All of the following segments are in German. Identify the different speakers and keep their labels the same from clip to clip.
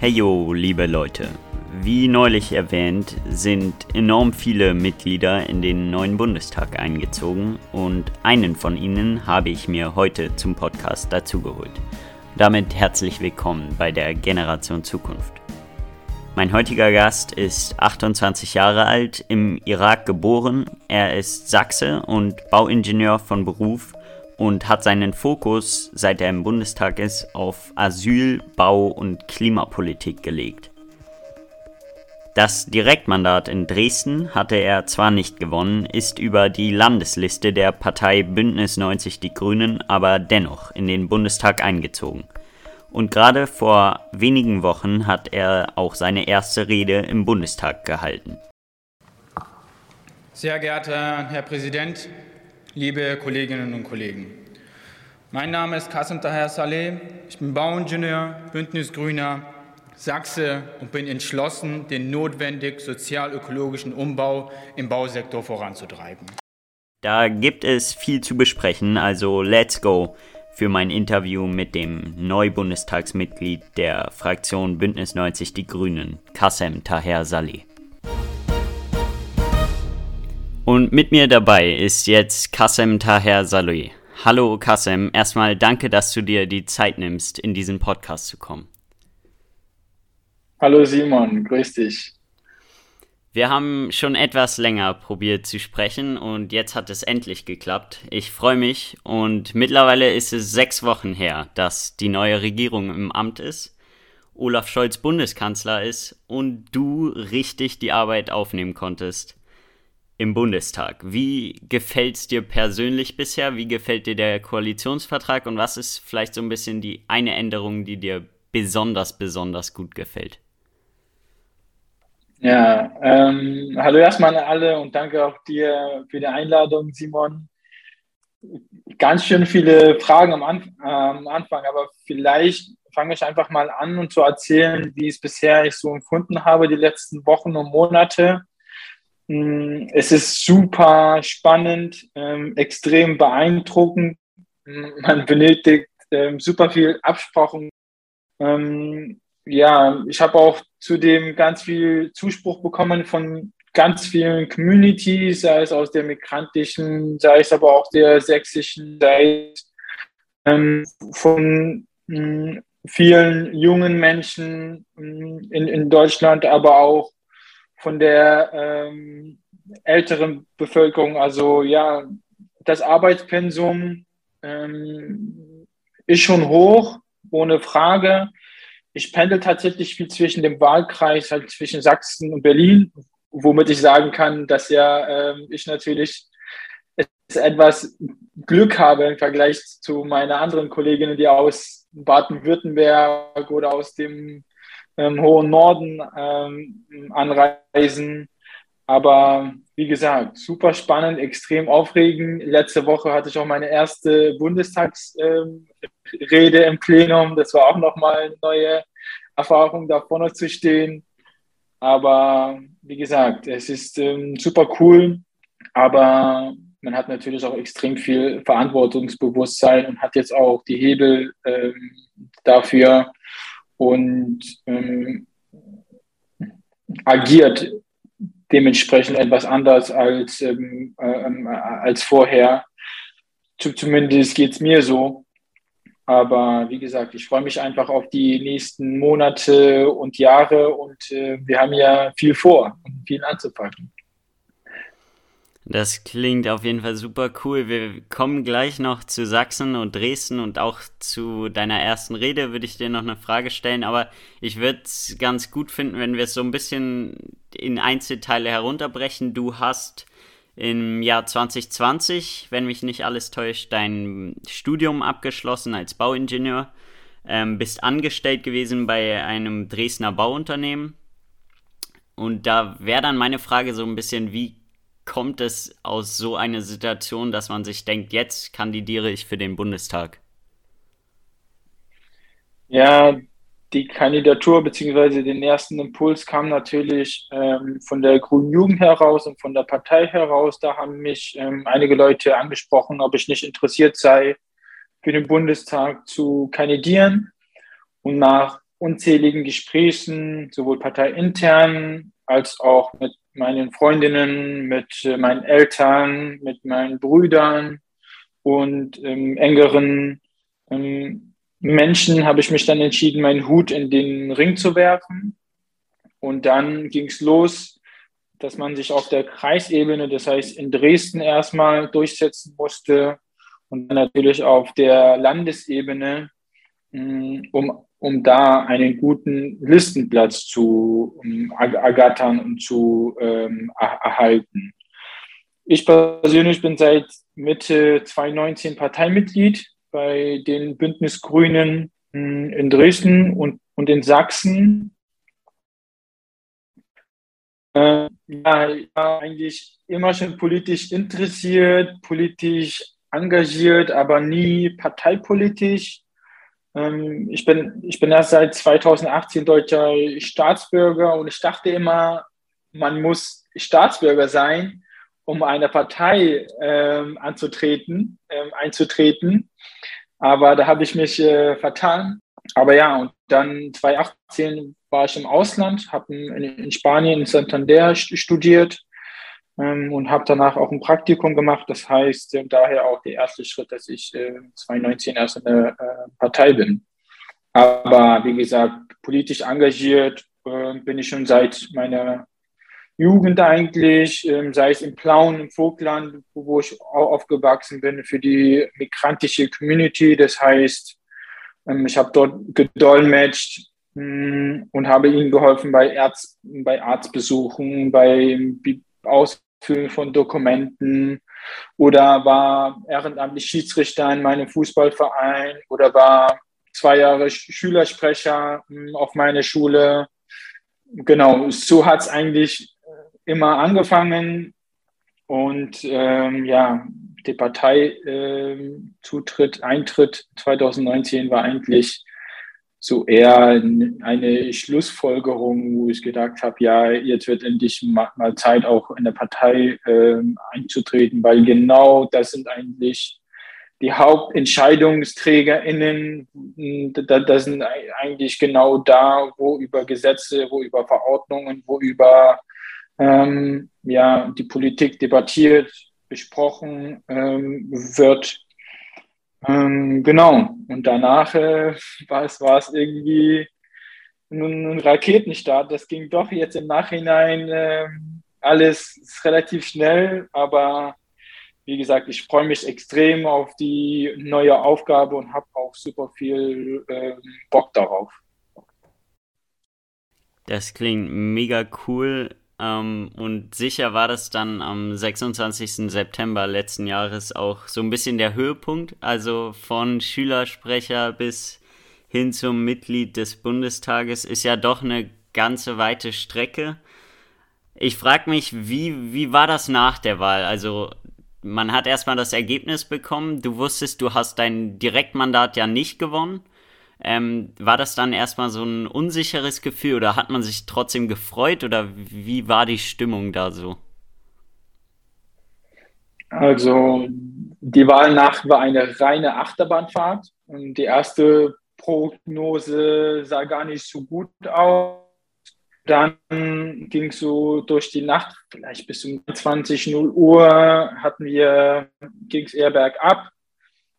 Speaker 1: Hey yo, liebe Leute. Wie neulich erwähnt, sind enorm viele Mitglieder in den neuen Bundestag eingezogen und einen von ihnen habe ich mir heute zum Podcast dazugeholt. Damit herzlich willkommen bei der Generation Zukunft. Mein heutiger Gast ist 28 Jahre alt, im Irak geboren. Er ist Sachse und Bauingenieur von Beruf und hat seinen Fokus, seit er im Bundestag ist, auf Asyl, Bau und Klimapolitik gelegt. Das Direktmandat in Dresden hatte er zwar nicht gewonnen, ist über die Landesliste der Partei Bündnis 90 Die Grünen aber dennoch in den Bundestag eingezogen. Und gerade vor wenigen Wochen hat er auch seine erste Rede im Bundestag gehalten.
Speaker 2: Sehr geehrter Herr Präsident, liebe Kolleginnen und Kollegen. Mein Name ist Kasim Taher Saleh, ich bin Bauingenieur, Bündnisgrüner, Sachse und bin entschlossen, den notwendigen sozial-ökologischen Umbau im Bausektor voranzutreiben.
Speaker 1: Da gibt es viel zu besprechen, also let's go für mein Interview mit dem Neubundestagsmitglied der Fraktion Bündnis 90 Die Grünen, Kassem Taher Saleh. Und mit mir dabei ist jetzt Kassem Taher Saleh. Hallo Kassem, erstmal danke, dass du dir die Zeit nimmst, in diesen Podcast zu kommen.
Speaker 3: Hallo Simon, grüß dich.
Speaker 1: Wir haben schon etwas länger probiert zu sprechen und jetzt hat es endlich geklappt. Ich freue mich und mittlerweile ist es sechs Wochen her, dass die neue Regierung im Amt ist, Olaf Scholz Bundeskanzler ist und du richtig die Arbeit aufnehmen konntest im Bundestag. Wie gefällt es dir persönlich bisher? Wie gefällt dir der Koalitionsvertrag? Und was ist vielleicht so ein bisschen die eine Änderung, die dir besonders, besonders gut gefällt?
Speaker 3: Ja, ähm, hallo erstmal an alle und danke auch dir für die Einladung, Simon. Ganz schön viele Fragen am, Anf am Anfang, aber vielleicht fange ich einfach mal an und zu erzählen, wie es bisher ich so empfunden habe, die letzten Wochen und Monate. Mm, es ist super spannend, ähm, extrem beeindruckend. Mm, man benötigt ähm, super viel Absprachen. Ähm, ja, ich habe auch zudem ganz viel Zuspruch bekommen von ganz vielen Communities, sei es aus der migrantischen, sei es aber auch der sächsischen, sei es ähm, von mh, mm, vielen jungen Menschen in, in Deutschland, aber auch von der ähm, älteren Bevölkerung. Also ja, das Arbeitspensum ähm, ist schon hoch, ohne Frage. Ich pendel tatsächlich viel zwischen dem Wahlkreis, halt zwischen Sachsen und Berlin, womit ich sagen kann, dass ja ähm, ich natürlich etwas Glück habe im Vergleich zu meinen anderen Kolleginnen, die aus Baden-Württemberg oder aus dem ähm, hohen Norden ähm, anreisen. Aber wie gesagt, super spannend, extrem aufregend. Letzte Woche hatte ich auch meine erste Bundestagsrede ähm, im Plenum. Das war auch nochmal eine neue Erfahrung, da vorne zu stehen. Aber wie gesagt, es ist ähm, super cool, aber man hat natürlich auch extrem viel Verantwortungsbewusstsein und hat jetzt auch die Hebel ähm, dafür, und ähm, agiert dementsprechend etwas anders als, ähm, äh, als vorher. Zumindest geht es mir so. Aber wie gesagt, ich freue mich einfach auf die nächsten Monate und Jahre und äh, wir haben ja viel vor und viel anzupacken.
Speaker 1: Das klingt auf jeden Fall super cool. Wir kommen gleich noch zu Sachsen und Dresden und auch zu deiner ersten Rede würde ich dir noch eine Frage stellen, aber ich würde es ganz gut finden, wenn wir es so ein bisschen in Einzelteile herunterbrechen. Du hast im Jahr 2020, wenn mich nicht alles täuscht, dein Studium abgeschlossen als Bauingenieur, ähm, bist angestellt gewesen bei einem Dresdner Bauunternehmen. Und da wäre dann meine Frage so ein bisschen, wie kommt es aus so einer Situation, dass man sich denkt, jetzt kandidiere ich für den Bundestag?
Speaker 3: Ja, die Kandidatur bzw. den ersten Impuls kam natürlich ähm, von der Grünen Jugend heraus und von der Partei heraus. Da haben mich ähm, einige Leute angesprochen, ob ich nicht interessiert sei, für den Bundestag zu kandidieren. Und nach unzähligen Gesprächen, sowohl parteiintern als auch mit meinen Freundinnen, mit äh, meinen Eltern, mit meinen Brüdern und ähm, engeren ähm, Menschen habe ich mich dann entschieden, meinen Hut in den Ring zu werfen. Und dann ging es los, dass man sich auf der Kreisebene, das heißt in Dresden erstmal durchsetzen musste und natürlich auf der Landesebene, mm, um, um da einen guten Listenplatz zu um, ergattern und zu ähm, erhalten. Ich persönlich bin seit Mitte 2019 Parteimitglied bei den Bündnisgrünen mm, in Dresden und, und in Sachsen. Äh, ja, ich war eigentlich immer schon politisch interessiert, politisch engagiert, aber nie parteipolitisch. Ähm, ich, bin, ich bin erst seit 2018 deutscher Staatsbürger und ich dachte immer, man muss Staatsbürger sein, um einer Partei ähm, anzutreten, ähm, einzutreten. Aber da habe ich mich äh, vertan. Aber ja, und dann 2018 war ich im Ausland, habe in, in, Spanien in Santander studiert und habe danach auch ein Praktikum gemacht. Das heißt, äh, daher auch der erste Schritt, dass ich äh, 2019 erst in der äh, Partei bin. Aber wie gesagt, politisch engagiert äh, bin ich schon seit meiner Jugend eigentlich, ähm, sei es in Plauen, im Vogtland, wo, ich auch aufgewachsen bin, für die migrantische Community. Das heißt, ähm, ich habe dort gedolmetscht hm, und habe ihnen geholfen bei, Ärzt, bei Arztbesuchen, bei Ausfüllen von Dokumenten oder war ehrenamtlich Schiedsrichter in meinem Fußballverein oder war zwei Jahre Schülersprecher hm, auf meiner Schule. Genau, so hat es eigentlich immer angefangen und ähm, ja, der Parteizutritt, äh, Eintritt 2019 war eigentlich so eher eine Schlussfolgerung, wo ich gedacht habe, ja, jetzt wird endlich mal Zeit, auch in der Partei äh, einzutreten, weil genau das sind eigentlich die HauptentscheidungsträgerInnen, das sind eigentlich genau da, wo über Gesetze, wo über Verordnungen, wo über ähm, ja, die Politik debattiert, besprochen ähm, wird. Ähm, genau. Und danach äh, war, es, irgendwie ein Raketenstart. Das ging doch jetzt im Nachhinein äh, alles relativ schnell, aber wie gesagt, ich freue mich extrem auf die neue Aufgabe und habe auch super viel äh, Bock darauf.
Speaker 1: Das klingt mega cool. Ähm, und sicher war das dann am 26. September letzten Jahres auch so ein bisschen der Höhepunkt. Also von Schülersprecher bis hin zum Mitglied des Bundestages ist ja doch eine ganze weite Strecke. Ich frage mich, wie, wie war das nach der Wahl? Also man hat erstmal das Ergebnis bekommen. Du wusstest, du hast dein Direktmandat ja nicht gewonnen. Ähm, war das dann erstmal so ein unsicheres Gefühl oder hat man sich trotzdem gefreut oder wie war die Stimmung da so?
Speaker 3: Also die Wahl nach war eine reine Achterbahnfahrt und die erste Prognose sah gar nicht so gut aus. Dann ging es so durch die Nacht, vielleicht bis um 20 0 Uhr hatten wir, ging es eher bergab.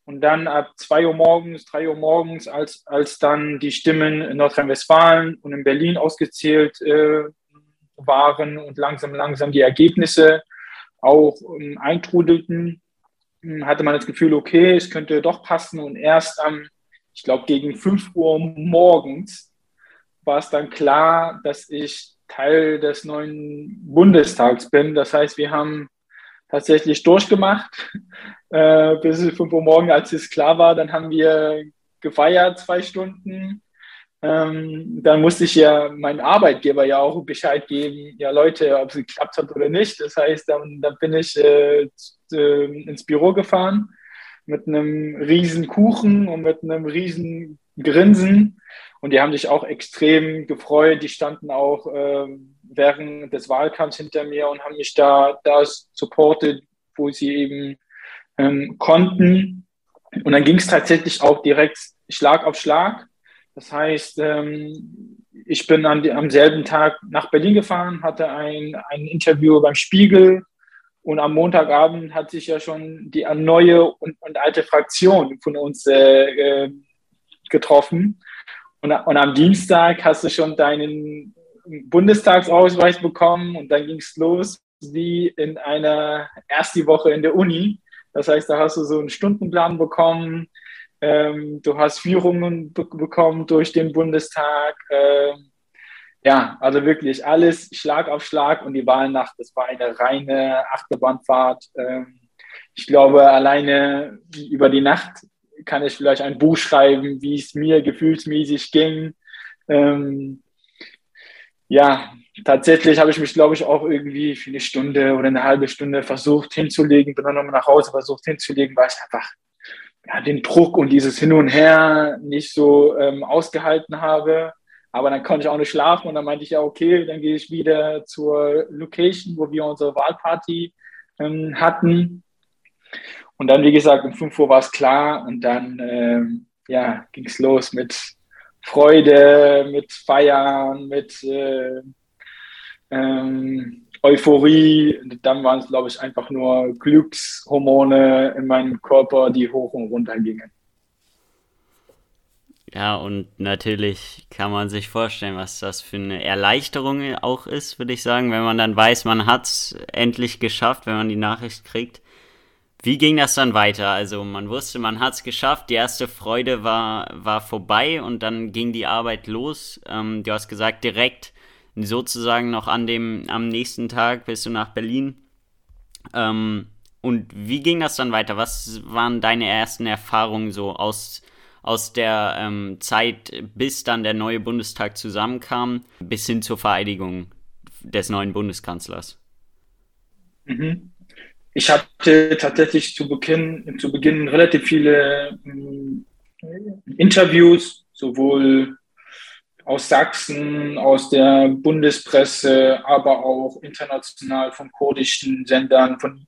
Speaker 3: Und dann ab 2 Uhr morgens, 3 Uhr morgens, als, als dann die Stimmen in Nordrhein-Westfalen und in Berlin ausgezählt äh, waren und langsam, langsam die Ergebnisse auch ähm, eintrudelten, hm, hatte man das Gefühl, okay, es könnte doch passen. Und erst am, ich glaube, gegen 5 Uhr morgens war es dann klar, dass ich Teil des neuen Bundestags bin. Das heißt, wir haben tatsächlich durchgemacht äh, bis 5 Uhr morgens, als es klar war. Dann haben wir gefeiert zwei Stunden. Ähm, dann musste ich ja meinem Arbeitgeber ja auch Bescheid geben, ja Leute, ob es geklappt hat oder nicht. Das heißt, dann, dann bin ich äh, ins Büro gefahren mit einem riesen Kuchen und mit einem riesen Grinsen. Und die haben sich auch extrem gefreut. Die standen auch äh, während des Wahlkampfs hinter mir und haben mich da, da supportet, wo sie eben ähm, konnten. Und dann ging es tatsächlich auch direkt Schlag auf Schlag. Das heißt, ähm, ich bin an, am selben Tag nach Berlin gefahren, hatte ein, ein Interview beim Spiegel und am Montagabend hat sich ja schon die neue und, und alte Fraktion von uns äh, äh getroffen. Und, und, am Dienstag hast du schon deinen Bundestagsausweis bekommen und dann ging es los wie in einer ersten Woche in der Uni. Das heißt, da hast du so einen Stundenplan bekommen, ähm, du hast Führungen be bekommen durch den Bundestag. Ähm, ja, also wirklich alles Schlag auf Schlag und die Wahlnacht, das war eine reine Achterbahnfahrt. Ähm, ich glaube, alleine über die Nacht kann ich vielleicht ein Buch schreiben, wie es mir gefühlsmäßig ging. Ähm, ja, tatsächlich habe ich mich, glaube ich, auch irgendwie für eine Stunde oder eine halbe Stunde versucht hinzulegen, bin dann nochmal nach Hause versucht hinzulegen, weil ich einfach ja, den Druck und dieses Hin und Her nicht so ähm, ausgehalten habe. Aber dann konnte ich auch nicht schlafen und dann meinte ich ja, okay, dann gehe ich wieder zur Location, wo wir unsere Wahlparty ähm, hatten. Und dann, wie gesagt, um 5 Uhr war es klar und dann ähm, ja, ging es los mit Freude, mit Feiern, mit äh, ähm, Euphorie. Dann waren es, glaube ich, einfach nur Glückshormone in meinem Körper, die hoch und runter gingen.
Speaker 1: Ja, und natürlich kann man sich vorstellen, was das für eine Erleichterung auch ist, würde ich sagen, wenn man dann weiß, man hat es endlich geschafft, wenn man die Nachricht kriegt. Wie ging das dann weiter? Also man wusste, man hat es geschafft, die erste Freude war, war vorbei und dann ging die Arbeit los. Ähm, du hast gesagt, direkt sozusagen noch an dem, am nächsten Tag bist du nach Berlin. Ähm, und wie ging das dann weiter? Was waren deine ersten Erfahrungen so aus, aus der ähm, Zeit, bis dann der neue Bundestag zusammenkam, bis hin zur Vereidigung des neuen Bundeskanzlers?
Speaker 3: Mhm. Ich hatte tatsächlich zu Beginn, zu Beginn relativ viele äh, Interviews, sowohl aus Sachsen, aus der Bundespresse, aber auch international von kurdischen Sendern, von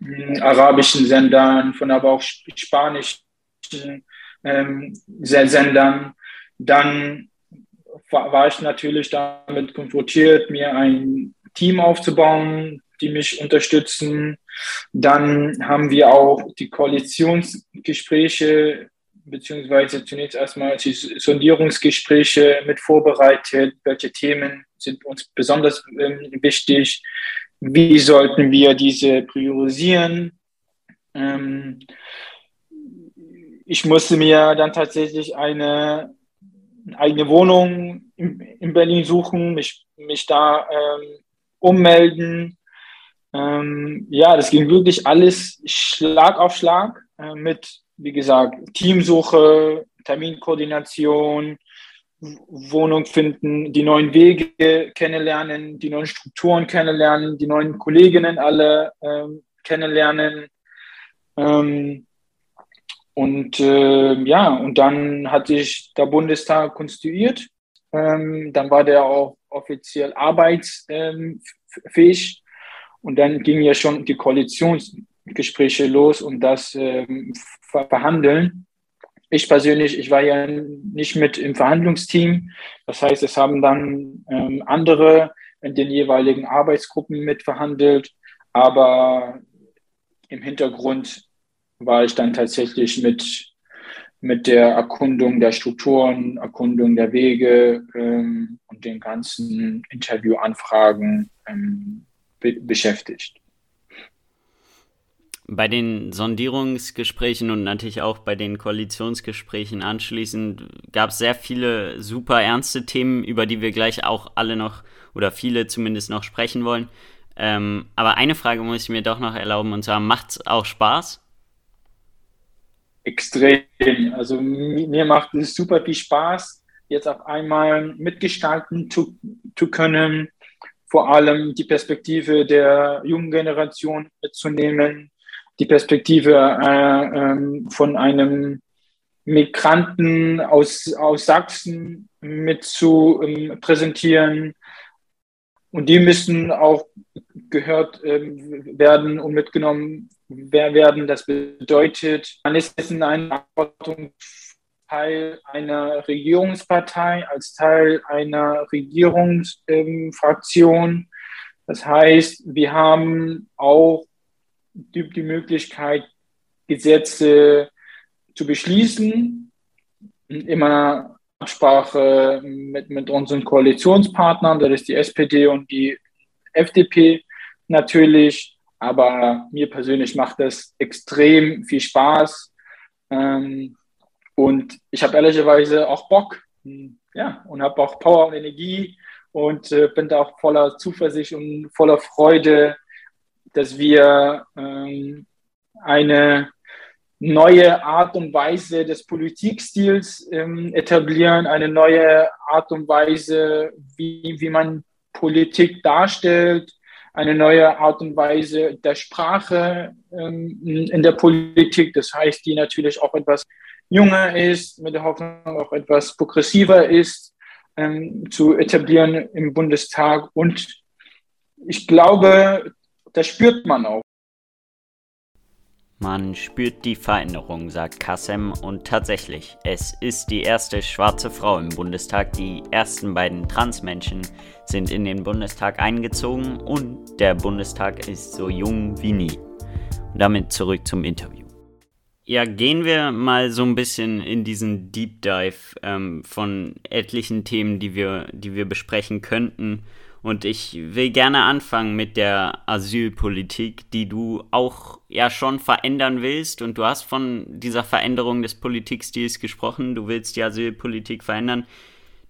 Speaker 3: hm, arabischen Sendern, von aber auch spanischen ähm, Sendern. Dann war, war ich natürlich damit konfrontiert, mir ein Team aufzubauen, die mich unterstützen. Dann haben wir auch die Koalitionsgespräche beziehungsweise zunächst erstmal die Sondierungsgespräche mit vorbereitet. Welche Themen sind uns besonders ähm, wichtig? Wie sollten wir diese priorisieren? Ähm, ich musste mir dann tatsächlich eine eigene Wohnung in, in Berlin suchen, mich, mich da ähm, ummelden. Ähm, ja, das ging wirklich alles Schlag auf Schlag äh, mit wie gesagt, Teamsuche, Terminkoordination, Wohnung finden, die neuen Wege kennenlernen, die neuen Strukturen kennenlernen, die neuen Kolleginnen alle ähm, kennenlernen. Ähm, und äh, ja, und dann hat sich der Bundestag konstituiert. Ähm, dann war der auch offiziell arbeitsfähig. Ähm, und dann ging ja schon die Koalitionsgespräche los und das ähm, verhandeln. Ich persönlich, ich war ja nicht mit im Verhandlungsteam. Das heißt, es haben dann ähm, andere in den jeweiligen Arbeitsgruppen mitverhandelt. Aber im Hintergrund war ich dann tatsächlich mit, mit der Erkundung der Strukturen, Erkundung der Wege ähm, und den ganzen Interviewanfragen ähm, be beschäftigt.
Speaker 1: Bei den Sondierungsgesprächen und natürlich auch bei den Koalitionsgesprächen anschließend gab es sehr viele super ernste Themen, über die wir gleich auch alle noch oder viele zumindest noch sprechen wollen. Ähm, aber eine Frage muss ich mir doch noch erlauben und zwar, macht es auch Spaß?
Speaker 3: Extrem. Also mir macht es super viel Spaß, jetzt auf einmal mitgestalten zu, zu können, vor allem die Perspektive der jungen Generation mitzunehmen die Perspektive äh, ähm, von einem Migranten aus, aus Sachsen mit zu ähm, präsentieren. Und die müssen auch gehört ähm, werden und mitgenommen werden. Das bedeutet, man ist in einer Teil einer Regierungspartei, als Teil einer Regierungsfraktion. das heißt, wir haben auch die, die Möglichkeit, Gesetze zu beschließen, immer Absprache mit, mit unseren Koalitionspartnern, das ist die SPD und die FDP natürlich. Aber mir persönlich macht das extrem viel Spaß. Ähm, und ich habe ehrlicherweise auch Bock, ja, und habe auch Power und Energie und äh, bin da auch voller Zuversicht und voller Freude, dass wir ähm, eine neue Art und Weise des Politikstils ähm, etablieren, eine neue Art und Weise, wie, wie man Politik darstellt, eine neue Art und Weise der Sprache ähm, in der Politik. Das heißt, die natürlich auch etwas jünger ist, mit der Hoffnung auch etwas progressiver ist, ähm, zu etablieren im Bundestag. Und ich glaube, das spürt man auch.
Speaker 1: Man spürt die Veränderung, sagt Kassem, und tatsächlich, es ist die erste schwarze Frau im Bundestag, die ersten beiden Transmenschen sind in den Bundestag eingezogen und der Bundestag ist so jung wie nie. Und damit zurück zum Interview. Ja, gehen wir mal so ein bisschen in diesen Deep Dive ähm, von etlichen Themen, die wir, die wir besprechen könnten. Und ich will gerne anfangen mit der Asylpolitik, die du auch ja schon verändern willst. Und du hast von dieser Veränderung des Politikstils gesprochen. Du willst die Asylpolitik verändern.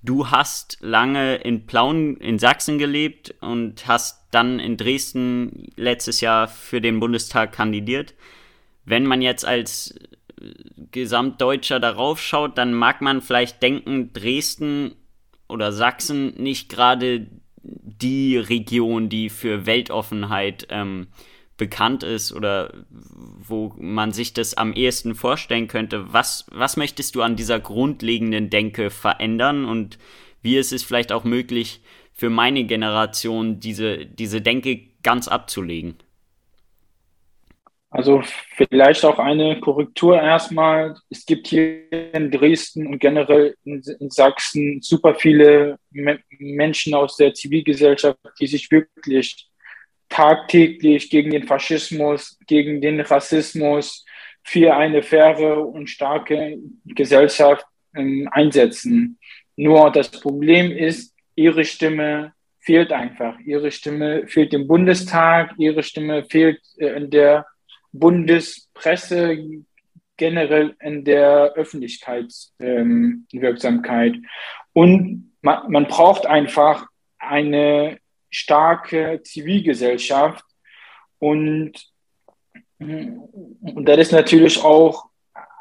Speaker 1: Du hast lange in Plauen in Sachsen gelebt und hast dann in Dresden letztes Jahr für den Bundestag kandidiert. Wenn man jetzt als Gesamtdeutscher darauf schaut, dann mag man vielleicht denken, Dresden oder Sachsen nicht gerade die Region, die für Weltoffenheit ähm, bekannt ist oder wo man sich das am ehesten vorstellen könnte. Was, was möchtest du an dieser grundlegenden Denke verändern und wie ist es vielleicht auch möglich für meine Generation, diese, diese Denke ganz abzulegen?
Speaker 3: Also vielleicht auch eine Korrektur erstmal. Es gibt hier in Dresden und generell in, in Sachsen super viele Me Menschen aus der Zivilgesellschaft, die sich wirklich tagtäglich gegen den Faschismus, gegen den Rassismus für eine faire und starke Gesellschaft äh, einsetzen. Nur das Problem ist, ihre Stimme fehlt einfach. Ihre Stimme fehlt im Bundestag, ihre Stimme fehlt äh, in der Bundespresse generell in der Öffentlichkeitswirksamkeit. Ähm, und man, man braucht einfach eine starke Zivilgesellschaft und, und das ist natürlich auch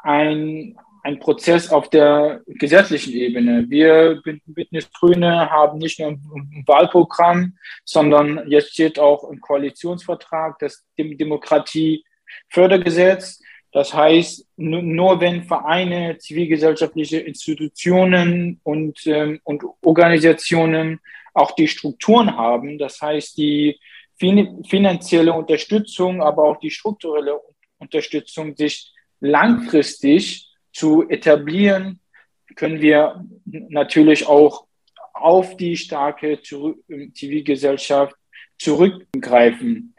Speaker 3: ein, ein Prozess auf der gesetzlichen Ebene. Wir Bündnis Grüne haben nicht nur ein Wahlprogramm, sondern jetzt steht auch im Koalitionsvertrag das Demokratie Fördergesetz. Das heißt, nur wenn Vereine, zivilgesellschaftliche Institutionen und, ähm, und Organisationen auch die Strukturen haben, das heißt die finanzielle Unterstützung, aber auch die strukturelle Unterstützung sich langfristig zu etablieren, können wir natürlich auch auf die starke Zivilgesellschaft zurückgreifen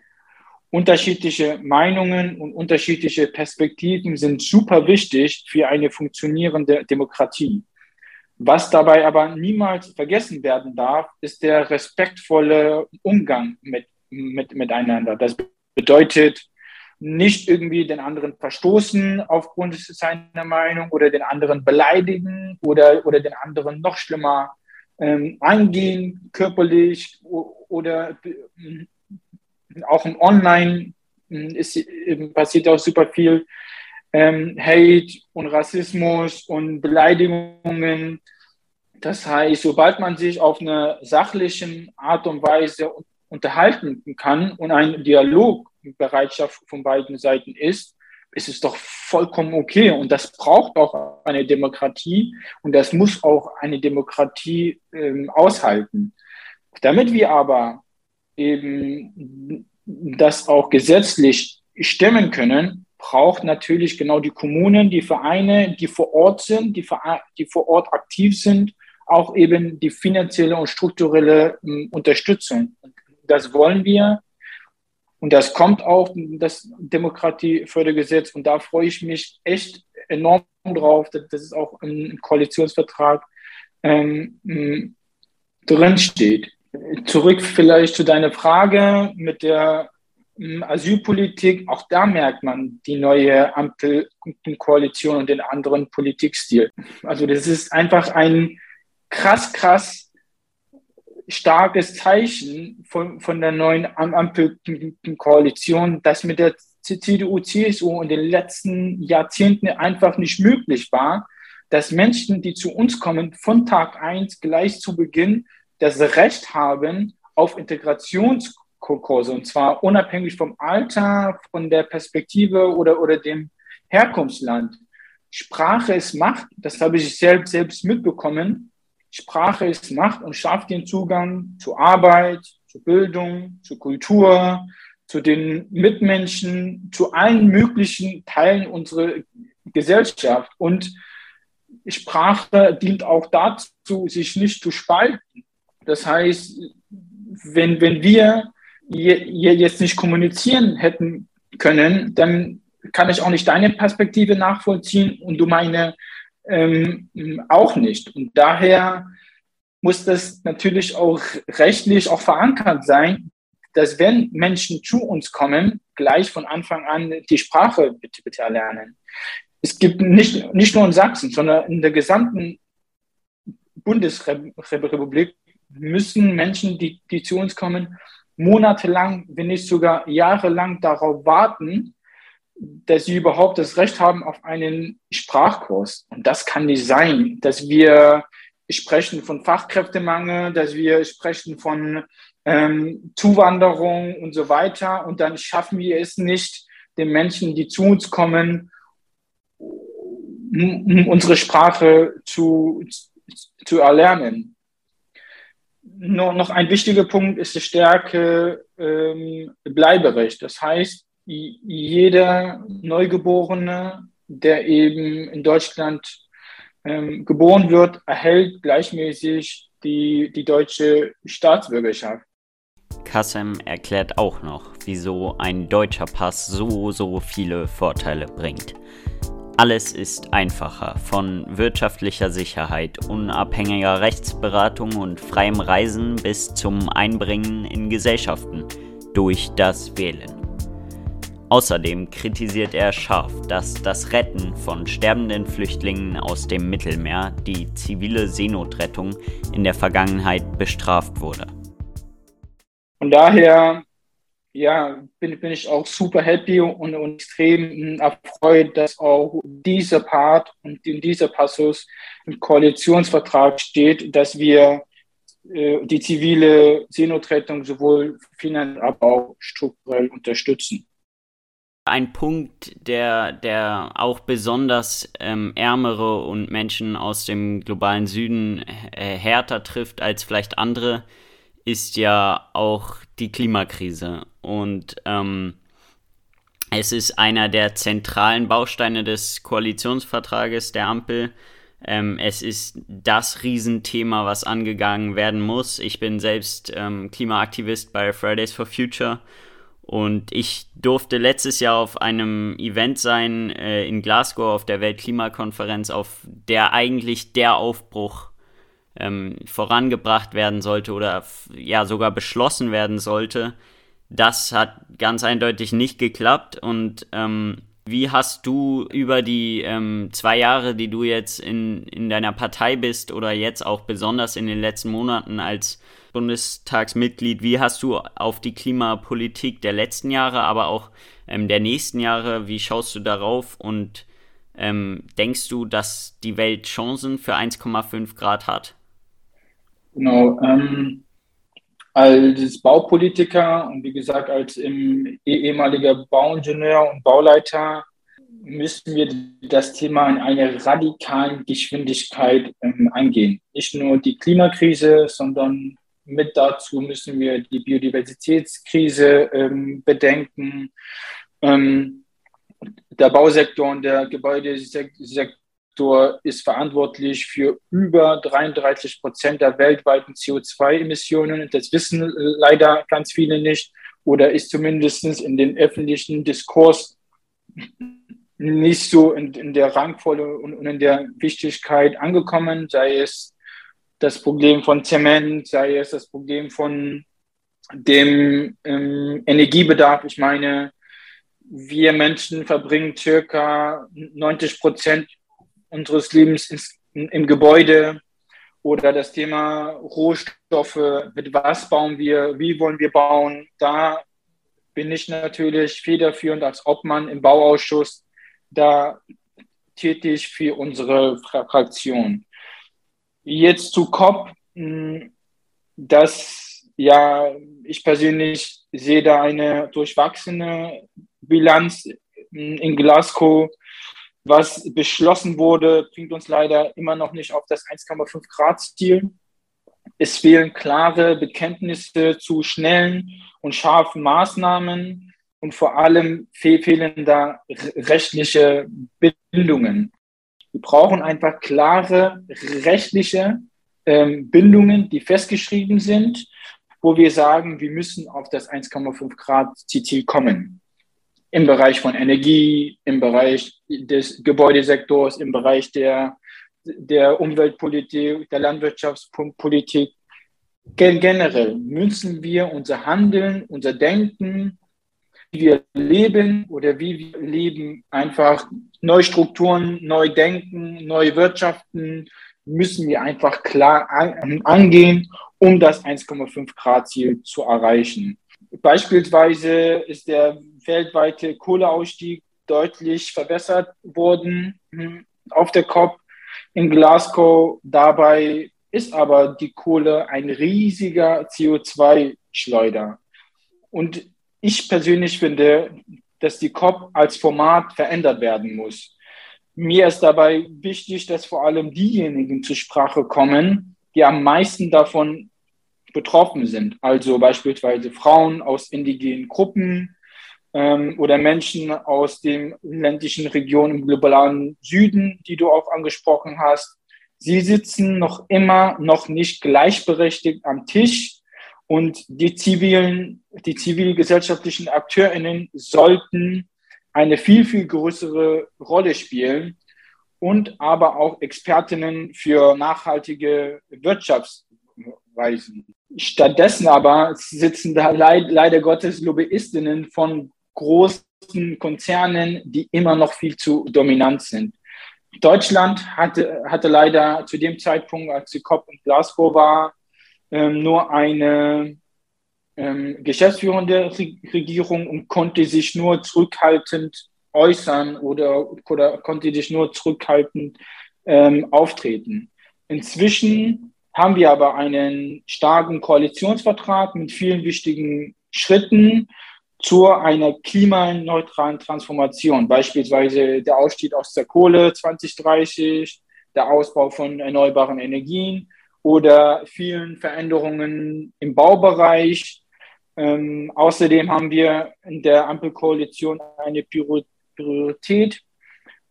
Speaker 3: unterschiedliche Meinungen und unterschiedliche Perspektiven sind super wichtig für eine funktionierende Demokratie. Was dabei aber niemals vergessen werden darf, ist der respektvolle Umgang mit, mit, miteinander. Das bedeutet, nicht irgendwie den anderen verstoßen aufgrund seiner Meinung oder den anderen beleidigen oder, oder den anderen noch schlimmer ähm, angehen, körperlich oder auch im Online hm, ist, passiert auch super viel ähm, Hate und Rassismus und Beleidigungen. Das heißt, sobald man sich auf eine sachliche Art und Weise unterhalten kann und ein Dialogbereitschaft von beiden Seiten ist, ist es doch vollkommen okay. Und das braucht auch eine Demokratie und das muss auch eine Demokratie ähm, aushalten. Damit wir aber eben das auch gesetzlich stemmen können, braucht natürlich genau die Kommunen, die Vereine, die vor Ort sind, die, die vor Ort aktiv sind, auch eben die finanzielle und strukturelle äh, Unterstützung. Das wollen wir. Und das kommt auch, das Demokratiefördergesetz. Und da freue ich mich echt enorm drauf. Das ist auch im Koalitionsvertrag ähm, drin steht. Zurück vielleicht zu deiner Frage mit der Asylpolitik. Auch da merkt man die neue Ampelkoalition und den anderen Politikstil. Also das ist einfach ein krass, krass starkes Zeichen von, von der neuen Ampelkoalition, das mit der CDU, CSU in den letzten Jahrzehnten einfach nicht möglich war, dass Menschen, die zu uns kommen, von Tag eins gleich zu Beginn das Recht haben auf Integrationskurse, und zwar unabhängig vom Alter, von der Perspektive oder, oder dem Herkunftsland. Sprache ist Macht, das habe ich selbst, selbst mitbekommen. Sprache ist Macht und schafft den Zugang zu Arbeit, zu Bildung, zu Kultur, zu den Mitmenschen, zu allen möglichen Teilen unserer Gesellschaft. Und Sprache dient auch dazu, sich nicht zu spalten. Das heißt, wenn, wenn wir jetzt nicht kommunizieren hätten können, dann kann ich auch nicht deine Perspektive nachvollziehen und du meine ähm, auch nicht. Und daher muss das natürlich auch rechtlich auch verankert sein, dass wenn Menschen zu uns kommen, gleich von Anfang an die Sprache bitte, bitte erlernen. Es gibt nicht, nicht nur in Sachsen, sondern in der gesamten Bundesrepublik müssen Menschen, die, die zu uns kommen, monatelang, wenn nicht sogar jahrelang darauf warten, dass sie überhaupt das Recht haben auf einen Sprachkurs. Und das kann nicht sein, dass wir sprechen von Fachkräftemangel, dass wir sprechen von ähm, Zuwanderung und so weiter. Und dann schaffen wir es nicht, den Menschen, die zu uns kommen, unsere Sprache zu, zu erlernen. Nur noch ein wichtiger Punkt ist die Stärke ähm, Bleiberecht. Das heißt, jeder Neugeborene, der eben in Deutschland ähm, geboren wird, erhält gleichmäßig die, die deutsche Staatsbürgerschaft.
Speaker 1: Kassem erklärt auch noch, wieso ein deutscher Pass so, so viele Vorteile bringt. Alles ist einfacher, von wirtschaftlicher Sicherheit, unabhängiger Rechtsberatung und freiem Reisen bis zum Einbringen in Gesellschaften durch das Wählen. Außerdem kritisiert er scharf, dass das Retten von sterbenden Flüchtlingen aus dem Mittelmeer, die zivile Seenotrettung, in der Vergangenheit bestraft wurde.
Speaker 3: Von daher ja, bin, bin ich auch super happy und, und extrem erfreut, dass auch dieser Part und in dieser Passus im Koalitionsvertrag steht, dass wir äh, die zivile Seenotrettung sowohl finanziell, aber auch strukturell unterstützen.
Speaker 1: Ein Punkt, der, der auch besonders ähm, Ärmere und Menschen aus dem globalen Süden äh, härter trifft als vielleicht andere, ist ja auch die Klimakrise. Und ähm, es ist einer der zentralen Bausteine des Koalitionsvertrages der Ampel. Ähm, es ist das Riesenthema, was angegangen werden muss. Ich bin selbst ähm, Klimaaktivist bei Fridays for Future und ich durfte letztes Jahr auf einem Event sein äh, in Glasgow auf der Weltklimakonferenz, auf der eigentlich der Aufbruch ähm, vorangebracht werden sollte oder ja sogar beschlossen werden sollte. Das hat ganz eindeutig nicht geklappt. Und ähm, wie hast du über die ähm, zwei Jahre, die du jetzt in, in deiner Partei bist oder jetzt auch besonders in den letzten Monaten als Bundestagsmitglied, wie hast du auf die Klimapolitik der letzten Jahre, aber auch ähm, der nächsten Jahre, wie schaust du darauf und ähm, denkst du, dass die Welt Chancen für 1,5 Grad hat?
Speaker 3: Genau. Ähm, als Baupolitiker und wie gesagt als ehemaliger Bauingenieur und Bauleiter müssen wir das Thema in einer radikalen Geschwindigkeit ähm, angehen. Nicht nur die Klimakrise, sondern mit dazu müssen wir die Biodiversitätskrise ähm, bedenken. Ähm, der Bausektor und der Gebäudesektor ist verantwortlich für über 33 Prozent der weltweiten CO2-Emissionen. Das wissen leider ganz viele nicht oder ist zumindest in den öffentlichen Diskurs nicht so in, in der Rangfolge und, und in der Wichtigkeit angekommen, sei es das Problem von Zement, sei es das Problem von dem ähm, Energiebedarf. Ich meine, wir Menschen verbringen circa 90 Prozent unseres Lebens im Gebäude oder das Thema Rohstoffe, mit was bauen wir, wie wollen wir bauen. Da bin ich natürlich federführend als Obmann im Bauausschuss da tätig für unsere Fraktion. Jetzt zu COP, hm, das ja, ich persönlich sehe da eine durchwachsene Bilanz in Glasgow. Was beschlossen wurde, bringt uns leider immer noch nicht auf das 1,5 Grad Ziel. Es fehlen klare Bekenntnisse zu schnellen und scharfen Maßnahmen und vor allem fehlen da rechtliche Bindungen. Wir brauchen einfach klare rechtliche ähm, Bindungen, die festgeschrieben sind, wo wir sagen, wir müssen auf das 1,5 Grad Ziel kommen. Im Bereich von Energie, im Bereich des Gebäudesektors, im Bereich der, der Umweltpolitik, der Landwirtschaftspolitik. Generell müssen wir unser Handeln, unser Denken, wie wir leben oder wie wir leben, einfach neue Strukturen, neu denken, neu wirtschaften, müssen wir einfach klar angehen, um das 1,5 Grad Ziel zu erreichen. Beispielsweise ist der weltweite Kohleausstieg deutlich verbessert worden hm, auf der COP in Glasgow. Dabei ist aber die Kohle ein riesiger CO2-Schleuder. Und ich persönlich finde, dass die COP als Format verändert werden muss. Mir ist dabei wichtig, dass vor allem diejenigen zur Sprache kommen, die am meisten davon betroffen sind. Also beispielsweise Frauen aus indigenen Gruppen ähm, oder Menschen aus den ländlichen Regionen im globalen Süden, die du auch angesprochen hast. Sie sitzen noch immer noch nicht gleichberechtigt am Tisch und die zivilen, die zivilgesellschaftlichen AkteurInnen sollten eine viel, viel größere Rolle spielen und aber auch Expertinnen für nachhaltige Wirtschaftsweisen. Stattdessen aber sitzen da leid, leider Gottes Lobbyistinnen von großen Konzernen, die immer noch viel zu dominant sind. Deutschland hatte, hatte leider zu dem Zeitpunkt, als die COP in Glasgow war, ähm, nur eine ähm, geschäftsführende Regierung und konnte sich nur zurückhaltend äußern oder, oder konnte sich nur zurückhaltend ähm, auftreten. Inzwischen haben wir aber einen starken Koalitionsvertrag mit vielen wichtigen Schritten zu einer klimaneutralen Transformation, beispielsweise der Ausstieg aus der Kohle 2030, der Ausbau von erneuerbaren Energien oder vielen Veränderungen im Baubereich. Ähm, außerdem haben wir in der Ampelkoalition eine Priorität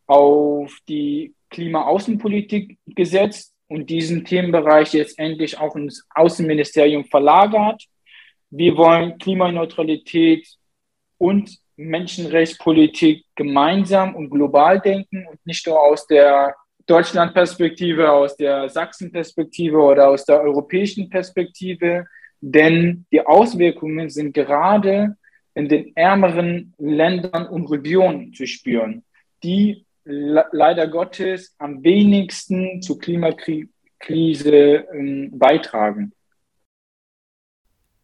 Speaker 3: auf die Klimaaußenpolitik gesetzt und diesen Themenbereich jetzt endlich auch ins Außenministerium verlagert. Wir wollen Klimaneutralität und Menschenrechtspolitik gemeinsam und global denken und nicht nur aus der Deutschland-Perspektive, aus der Sachsen-Perspektive oder aus der europäischen Perspektive. Denn die Auswirkungen sind gerade in den ärmeren Ländern und Regionen zu spüren, die leider Gottes am wenigsten zur Klimakrise äh, beitragen.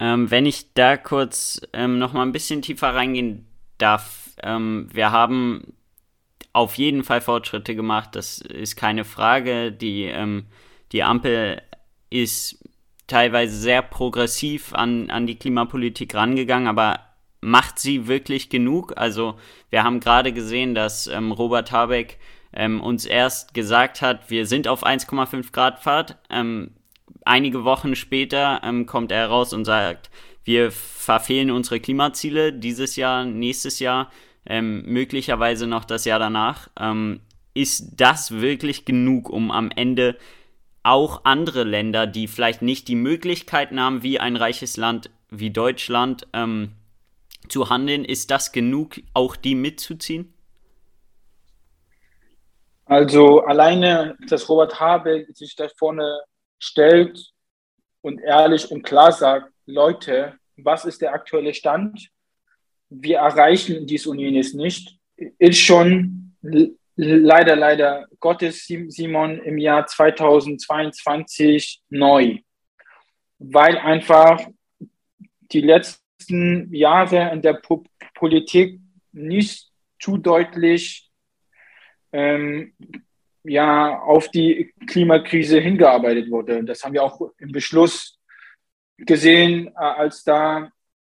Speaker 1: Ähm, wenn ich da kurz ähm, noch mal ein bisschen tiefer reingehen darf, ähm, wir haben auf jeden Fall Fortschritte gemacht, das ist keine Frage. Die, ähm, die Ampel ist teilweise sehr progressiv an, an die Klimapolitik rangegangen, aber macht sie wirklich genug? Also wir haben gerade gesehen, dass ähm, Robert Habeck ähm, uns erst gesagt hat, wir sind auf 1,5 Grad Fahrt. Ähm, einige Wochen später ähm, kommt er raus und sagt, wir verfehlen unsere Klimaziele dieses Jahr, nächstes Jahr ähm, möglicherweise noch das Jahr danach. Ähm, ist das wirklich genug, um am Ende auch andere Länder, die vielleicht nicht die Möglichkeiten haben, wie ein reiches Land wie Deutschland ähm, zu handeln, ist das genug, auch die mitzuziehen?
Speaker 3: Also alleine, dass Robert Habeck sich da vorne stellt und ehrlich und klar sagt, Leute, was ist der aktuelle Stand? Wir erreichen dies und jenes nicht, ist schon leider, leider Gottes, Simon, im Jahr 2022 neu, weil einfach die letzten Jahre in der po Politik nicht zu deutlich ähm, ja, auf die Klimakrise hingearbeitet wurde. Das haben wir auch im Beschluss gesehen, äh, als da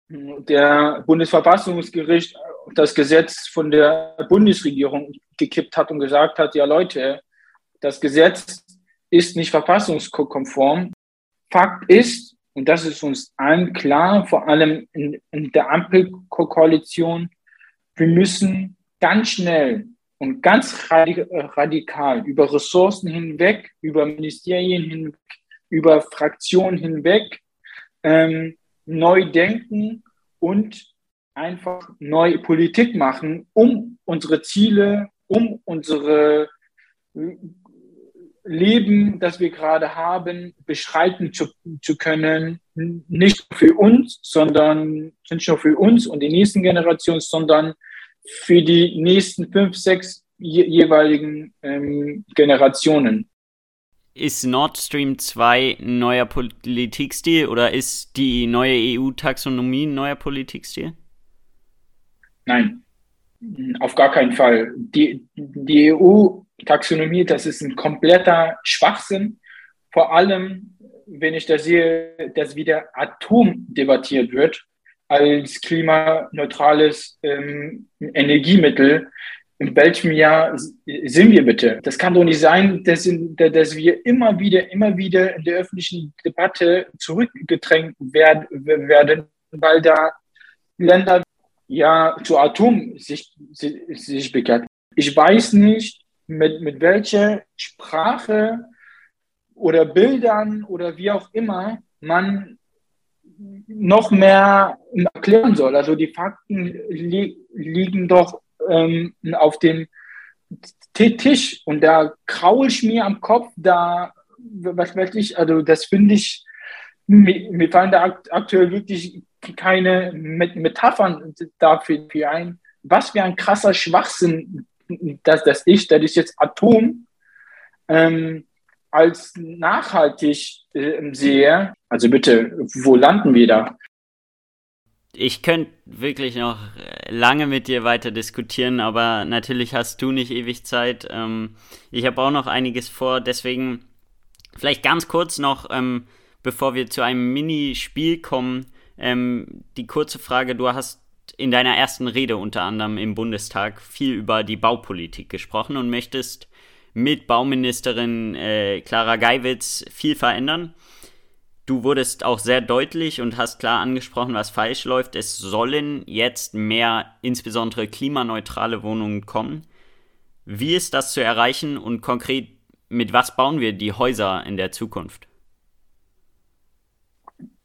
Speaker 3: hm, der Bundesverfassungsgericht das Gesetz von der Bundesregierung gekippt hat und gesagt hat, ja Leute, das Gesetz ist nicht verfassungskonform. Fakt ist, und das ist uns allen klar, vor allem in, in der Ampelkoalition, wir müssen ganz schnell und ganz radikal über Ressourcen hinweg, über Ministerien hinweg, über Fraktionen hinweg ähm, neu denken und einfach neue Politik machen, um unsere Ziele, um unsere Leben, das wir gerade haben, beschreiten zu, zu können, nicht für uns, sondern nicht nur für uns und die nächsten Generationen, sondern für die nächsten fünf, sechs je jeweiligen ähm, Generationen.
Speaker 1: Ist Nord Stream 2 ein neuer Politikstil oder ist die neue EU-Taxonomie ein neuer Politikstil?
Speaker 3: Nein, auf gar keinen Fall. Die, die EU-Taxonomie, das ist ein kompletter Schwachsinn. Vor allem, wenn ich da sehe, dass wieder Atom debattiert wird als klimaneutrales ähm, Energiemittel. In welchem Jahr sind wir bitte? Das kann doch nicht sein, dass, dass wir immer wieder, immer wieder in der öffentlichen Debatte zurückgedrängt werden, weil da Länder ja zu Atom sich, sich, sich bekehrt. Ich weiß nicht, mit, mit welcher Sprache oder Bildern oder wie auch immer man noch mehr erklären soll. Also die Fakten li liegen doch ähm, auf dem Tisch und da kraul ich mir am Kopf, da, was weiß ich, also das finde ich, mir, mir fallen da aktuell wirklich keine Metaphern dafür ein. Was für ein krasser Schwachsinn das, das ist, das ist jetzt Atom ähm, als nachhaltig äh, sehe. Also bitte, wo landen wir da?
Speaker 1: Ich könnte wirklich noch lange mit dir weiter diskutieren, aber natürlich hast du nicht ewig Zeit. Ähm, ich habe auch noch einiges vor, deswegen vielleicht ganz kurz noch, ähm, bevor wir zu einem Minispiel kommen, ähm, die kurze Frage, du hast in deiner ersten Rede unter anderem im Bundestag viel über die Baupolitik gesprochen und möchtest mit Bauministerin äh, Clara Geiwitz viel verändern. Du wurdest auch sehr deutlich und hast klar angesprochen, was falsch läuft. Es sollen jetzt mehr, insbesondere klimaneutrale Wohnungen kommen. Wie ist das zu erreichen und konkret, mit was bauen wir die Häuser in der Zukunft?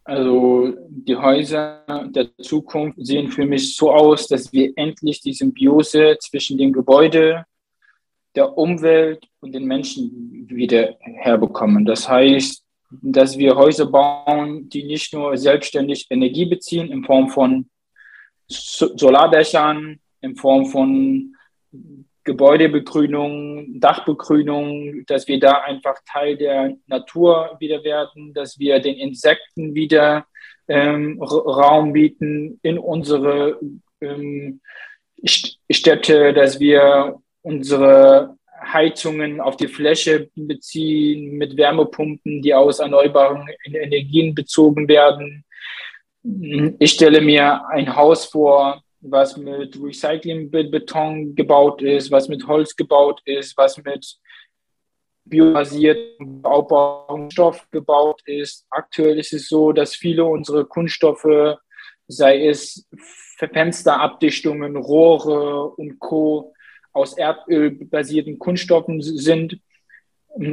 Speaker 3: Also die Häuser der Zukunft sehen für mich so aus, dass wir endlich die Symbiose zwischen dem Gebäude, der Umwelt und den Menschen wieder herbekommen. Das heißt, dass wir Häuser bauen, die nicht nur selbstständig Energie beziehen in Form von Solardächern, in Form von Gebäudebegrünung, Dachbegrünung, dass wir da einfach Teil der Natur wieder werden, dass wir den Insekten wieder ähm, Raum bieten in unsere ähm, Städte, dass wir unsere Heizungen auf die Fläche beziehen mit Wärmepumpen, die aus erneuerbaren Energien bezogen werden. Ich stelle mir ein Haus vor, was mit Recyclingbeton gebaut ist, was mit Holz gebaut ist, was mit biobasiertem Baustoff gebaut ist. Aktuell ist es so, dass viele unserer Kunststoffe, sei es Fensterabdichtungen, Rohre und Co. aus erdölbasierten Kunststoffen sind.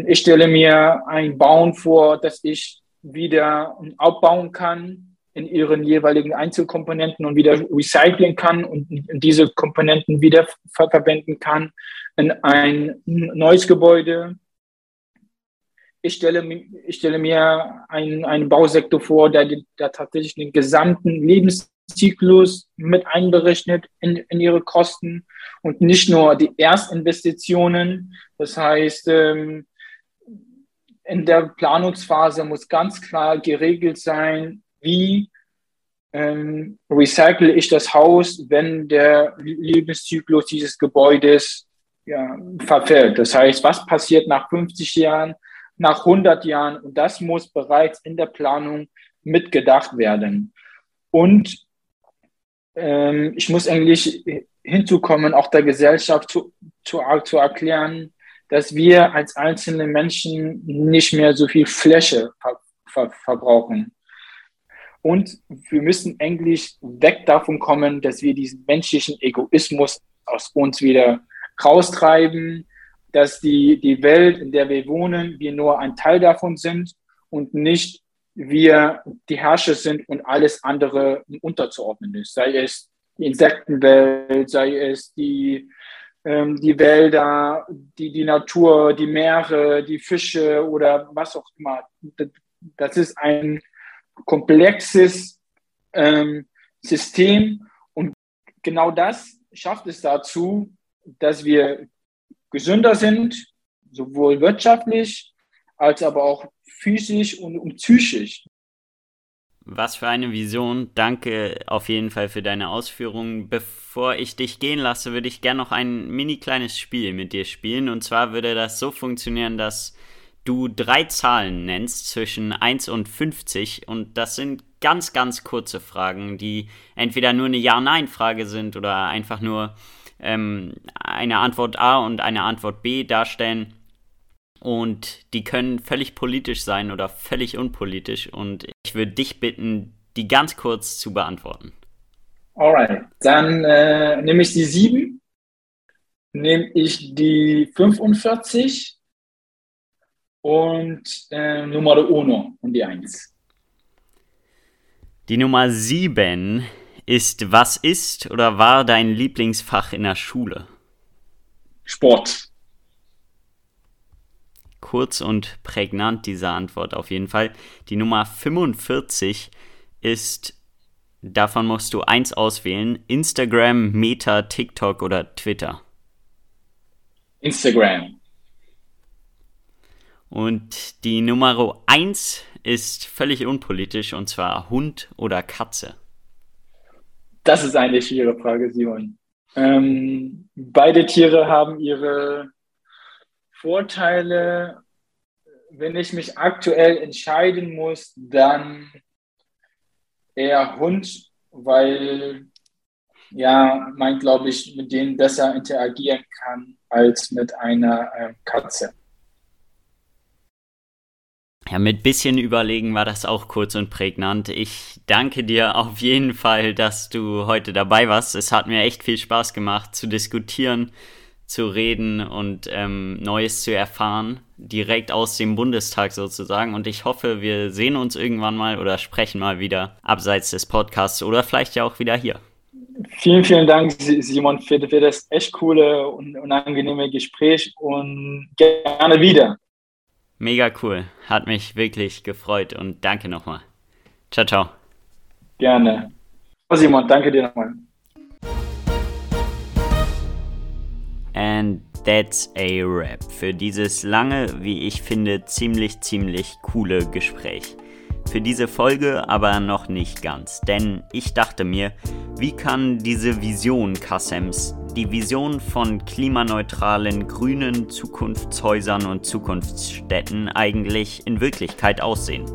Speaker 3: Ich stelle mir ein Bauen vor, das ich wieder aufbauen kann in ihren jeweiligen Einzelkomponenten und wieder recyceln kann und diese Komponenten wieder verwenden kann in ein neues Gebäude. Ich stelle, ich stelle mir einen, einen Bausektor vor, der, der tatsächlich den gesamten Lebenszyklus mit einberechnet in, in ihre Kosten und nicht nur die Erstinvestitionen. Das heißt, ähm, in der Planungsphase muss ganz klar geregelt sein, wie ähm, recycle ich das Haus, wenn der Lebenszyklus dieses Gebäudes ja, verfällt. Das heißt, was passiert nach 50 Jahren, nach 100 Jahren? Und das muss bereits in der Planung mitgedacht werden. Und ähm, ich muss eigentlich hinzukommen, auch der Gesellschaft zu, zu, zu erklären, dass wir als einzelne Menschen nicht mehr so viel Fläche ver ver verbrauchen. Und wir müssen eigentlich weg davon kommen, dass wir diesen menschlichen Egoismus aus uns wieder raustreiben, dass die, die Welt, in der wir wohnen, wir nur ein Teil davon sind und nicht wir die Herrscher sind und alles andere unterzuordnen ist. Sei es die Insektenwelt, sei es die ähm, die Wälder, die, die Natur, die Meere, die Fische oder was auch immer. Das ist ein komplexes ähm, System und genau das schafft es dazu, dass wir gesünder sind, sowohl wirtschaftlich als aber auch physisch und, und psychisch.
Speaker 1: Was für eine Vision. Danke auf jeden Fall für deine Ausführungen. Bevor ich dich gehen lasse, würde ich gerne noch ein mini kleines Spiel mit dir spielen. Und zwar würde das so funktionieren, dass du drei Zahlen nennst zwischen 1 und 50. Und das sind ganz, ganz kurze Fragen, die entweder nur eine Ja-Nein-Frage sind oder einfach nur ähm, eine Antwort A und eine Antwort B darstellen. Und die können völlig politisch sein oder völlig unpolitisch. Und ich würde dich bitten, die ganz kurz zu beantworten.
Speaker 3: Alright, dann äh, nehme ich die 7, nehme ich die 45 und äh, Nummer 1 und die 1.
Speaker 1: Die Nummer 7 ist, was ist oder war dein Lieblingsfach in der Schule?
Speaker 3: Sport
Speaker 1: kurz und prägnant, diese Antwort auf jeden Fall. Die Nummer 45 ist, davon musst du eins auswählen, Instagram, Meta, TikTok oder Twitter.
Speaker 3: Instagram.
Speaker 1: Und die Nummer 1 ist völlig unpolitisch und zwar Hund oder Katze.
Speaker 3: Das ist eine schwere Frage, Simon. Ähm, beide Tiere haben ihre Vorteile, wenn ich mich aktuell entscheiden muss, dann eher Hund, weil ja, man, glaube ich, mit denen besser interagieren kann als mit einer äh, Katze.
Speaker 1: Ja, mit bisschen Überlegen war das auch kurz und prägnant. Ich danke dir auf jeden Fall, dass du heute dabei warst. Es hat mir echt viel Spaß gemacht zu diskutieren zu reden und ähm, Neues zu erfahren, direkt aus dem Bundestag sozusagen. Und ich hoffe, wir sehen uns irgendwann mal oder sprechen mal wieder abseits des Podcasts oder vielleicht ja auch wieder hier.
Speaker 3: Vielen, vielen Dank, Simon, für, für das echt coole und unangenehme Gespräch und gerne wieder.
Speaker 1: Mega cool. Hat mich wirklich gefreut und danke nochmal. Ciao, ciao.
Speaker 3: Gerne. Simon, danke dir nochmal.
Speaker 1: And that's a wrap für dieses lange, wie ich finde, ziemlich, ziemlich coole Gespräch. Für diese Folge aber noch nicht ganz, denn ich dachte mir, wie kann diese Vision Kassems, die Vision von klimaneutralen, grünen Zukunftshäusern und Zukunftsstädten eigentlich in Wirklichkeit aussehen?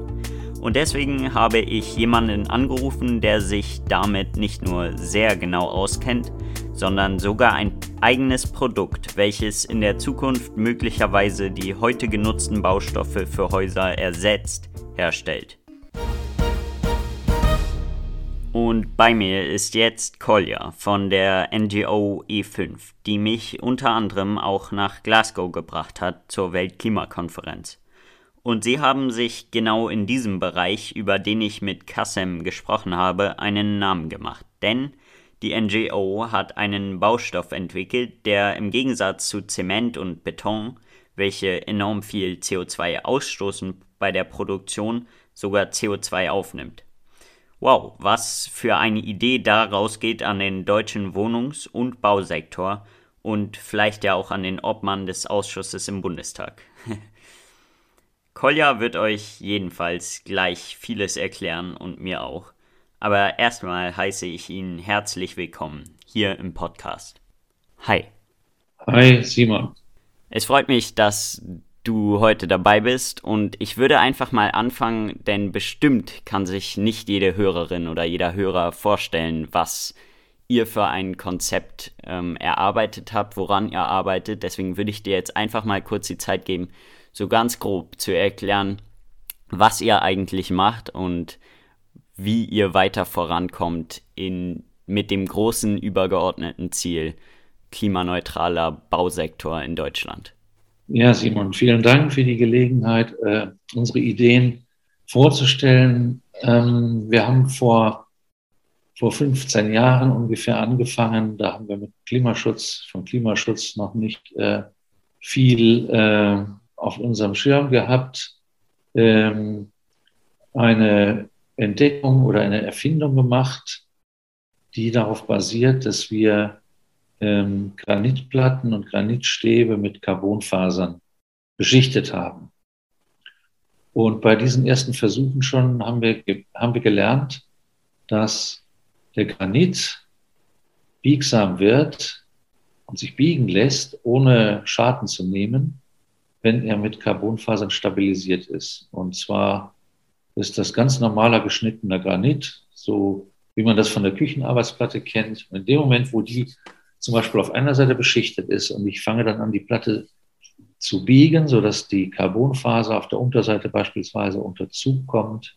Speaker 1: Und deswegen habe ich jemanden angerufen, der sich damit nicht nur sehr genau auskennt, sondern sogar ein eigenes Produkt, welches in der Zukunft möglicherweise die heute genutzten Baustoffe für Häuser ersetzt, herstellt. Und bei mir ist jetzt Kolja von der NGO E5, die mich unter anderem auch nach Glasgow gebracht hat zur Weltklimakonferenz. Und sie haben sich genau in diesem Bereich, über den ich mit Kassem gesprochen habe, einen Namen gemacht. Denn die NGO hat einen Baustoff entwickelt, der im Gegensatz zu Zement und Beton, welche enorm viel CO2 ausstoßen bei der Produktion, sogar CO2 aufnimmt. Wow, was für eine Idee daraus geht an den deutschen Wohnungs- und Bausektor und vielleicht ja auch an den Obmann des Ausschusses im Bundestag. Kolja wird euch jedenfalls gleich vieles erklären und mir auch. Aber erstmal heiße ich ihn herzlich willkommen hier im Podcast. Hi.
Speaker 4: Hi, Simon.
Speaker 1: Es freut mich, dass du heute dabei bist und ich würde einfach mal anfangen, denn bestimmt kann sich nicht jede Hörerin oder jeder Hörer vorstellen, was ihr für ein Konzept ähm, erarbeitet habt, woran ihr arbeitet. Deswegen würde ich dir jetzt einfach mal kurz die Zeit geben, so ganz grob zu erklären, was ihr eigentlich macht und wie ihr weiter vorankommt in, mit dem großen übergeordneten Ziel klimaneutraler Bausektor in Deutschland.
Speaker 4: Ja, Simon, vielen Dank für die Gelegenheit, äh, unsere Ideen vorzustellen. Ähm, wir haben vor, vor 15 Jahren ungefähr angefangen. Da haben wir mit Klimaschutz, von Klimaschutz noch nicht äh, viel äh, auf unserem Schirm gehabt. Ähm, eine Entdeckung oder eine Erfindung gemacht, die darauf basiert, dass wir ähm, Granitplatten und Granitstäbe mit Carbonfasern beschichtet haben. Und bei diesen ersten Versuchen schon haben wir, haben wir gelernt, dass der Granit biegsam wird und sich biegen lässt, ohne Schaden zu nehmen, wenn er mit Carbonfasern stabilisiert ist. Und zwar ist das ganz normaler geschnittener Granit, so wie man das von der Küchenarbeitsplatte kennt. Und in dem Moment, wo die zum Beispiel auf einer Seite beschichtet ist und ich fange dann an, die Platte zu biegen, sodass die Carbonfaser auf der Unterseite beispielsweise unter Zug kommt,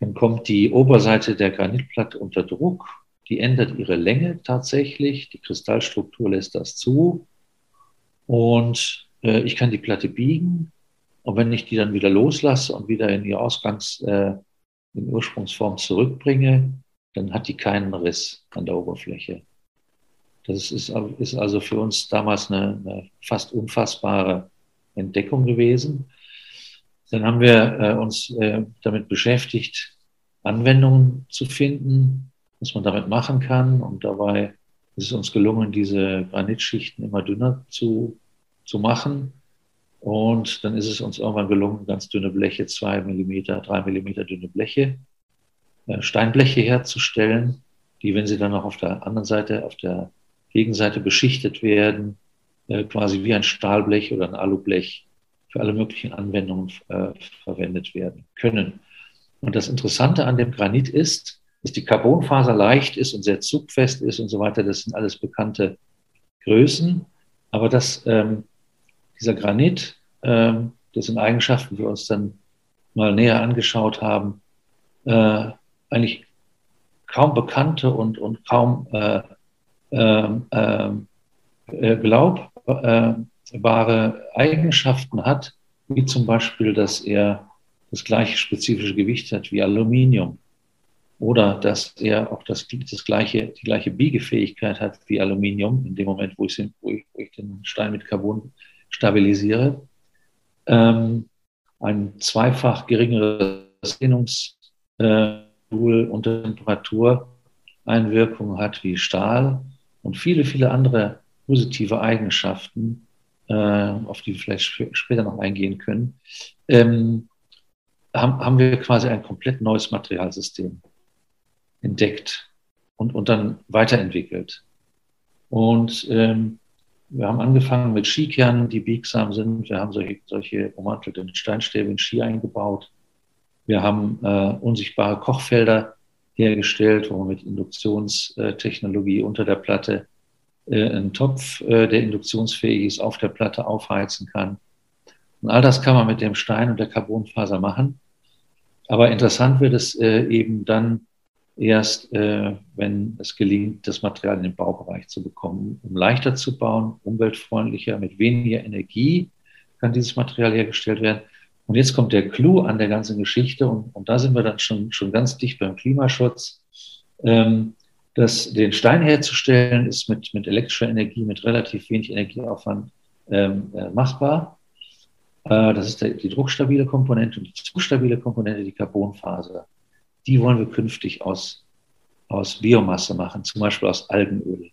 Speaker 4: dann kommt die Oberseite der Granitplatte unter Druck. Die ändert ihre Länge tatsächlich. Die Kristallstruktur lässt das zu. Und äh, ich kann die Platte biegen. Und wenn ich die dann wieder loslasse und wieder in die Ausgangs-, äh, in Ursprungsform zurückbringe, dann hat die keinen Riss an der Oberfläche. Das ist, ist also für uns damals eine, eine, fast unfassbare Entdeckung gewesen. Dann haben wir äh, uns äh, damit beschäftigt, Anwendungen zu finden, was man damit machen kann. Und dabei ist es uns gelungen, diese Granitschichten immer dünner zu, zu machen. Und dann ist es uns irgendwann gelungen, ganz dünne Bleche, zwei Millimeter, drei Millimeter dünne Bleche, äh, Steinbleche herzustellen, die, wenn sie dann noch auf der anderen Seite, auf der Gegenseite beschichtet werden, äh, quasi wie ein Stahlblech oder ein Alublech für alle möglichen Anwendungen äh, verwendet werden können. Und das Interessante an dem Granit ist, dass die Carbonfaser leicht ist und sehr zugfest ist und so weiter. Das sind alles bekannte Größen. Aber dass ähm, dieser Granit, das sind Eigenschaften, wir uns dann mal näher angeschaut haben, äh, eigentlich kaum bekannte und, und kaum äh, ähm, ähm, äh, glaubbare Eigenschaften hat, wie zum Beispiel, dass er das gleiche spezifische Gewicht hat wie Aluminium oder dass er auch das, das gleiche, die gleiche Biegefähigkeit hat wie Aluminium in dem Moment, wo ich, wo ich, wo ich den Stein mit Carbon stabilisiere. Ähm, ein zweifach geringeres Dehnungsmodul äh, unter Temperatureinwirkung hat wie Stahl und viele, viele andere positive Eigenschaften, äh, auf die wir vielleicht später noch eingehen können, ähm, haben, haben wir quasi ein komplett neues Materialsystem entdeckt und, und dann weiterentwickelt. Und ähm, wir haben angefangen mit Skikernen, die biegsam sind. Wir haben solche, solche ummantelten Steinstäbe in Ski eingebaut. Wir haben äh, unsichtbare Kochfelder hergestellt, wo man mit Induktionstechnologie unter der Platte äh, einen Topf, äh, der induktionsfähig ist, auf der Platte aufheizen kann. Und all das kann man mit dem Stein und der Carbonfaser machen. Aber interessant wird es äh, eben dann, erst, äh, wenn es gelingt, das Material in den Baubereich zu bekommen. Um leichter zu bauen, umweltfreundlicher, mit weniger Energie kann dieses Material hergestellt werden. Und jetzt kommt der Clou an der ganzen Geschichte und, und da sind wir dann schon, schon ganz dicht beim Klimaschutz. Ähm, das, den Stein herzustellen ist mit, mit elektrischer Energie, mit relativ wenig Energieaufwand ähm, äh, machbar. Äh, das ist der, die druckstabile Komponente und die zugstabile Komponente, die Carbonfaser. Die wollen wir künftig aus, aus Biomasse machen, zum Beispiel aus Algenöl.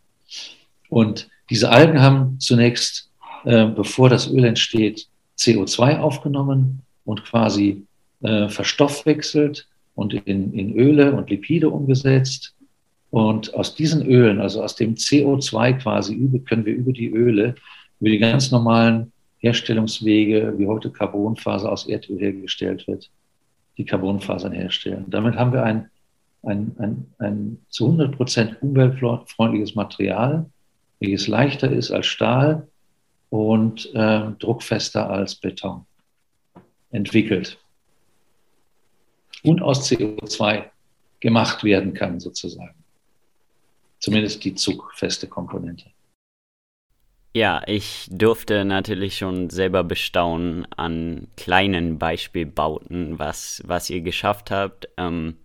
Speaker 4: Und diese Algen haben zunächst, äh, bevor das Öl entsteht, CO2 aufgenommen und quasi äh, verstoffwechselt und in, in Öle und Lipide umgesetzt. Und aus diesen Ölen, also aus dem CO2 quasi, können wir über die Öle, über die ganz normalen Herstellungswege, wie heute Carbonfaser aus Erdöl hergestellt wird, die Carbonfasern herstellen. Damit haben wir ein, ein, ein, ein zu 100 Prozent umweltfreundliches Material, welches leichter ist als Stahl und äh, druckfester als Beton entwickelt und aus CO2 gemacht werden kann, sozusagen. Zumindest die zugfeste Komponente.
Speaker 1: Ja, ich durfte natürlich schon selber bestaunen an kleinen Beispielbauten, was, was ihr geschafft habt. Ähm,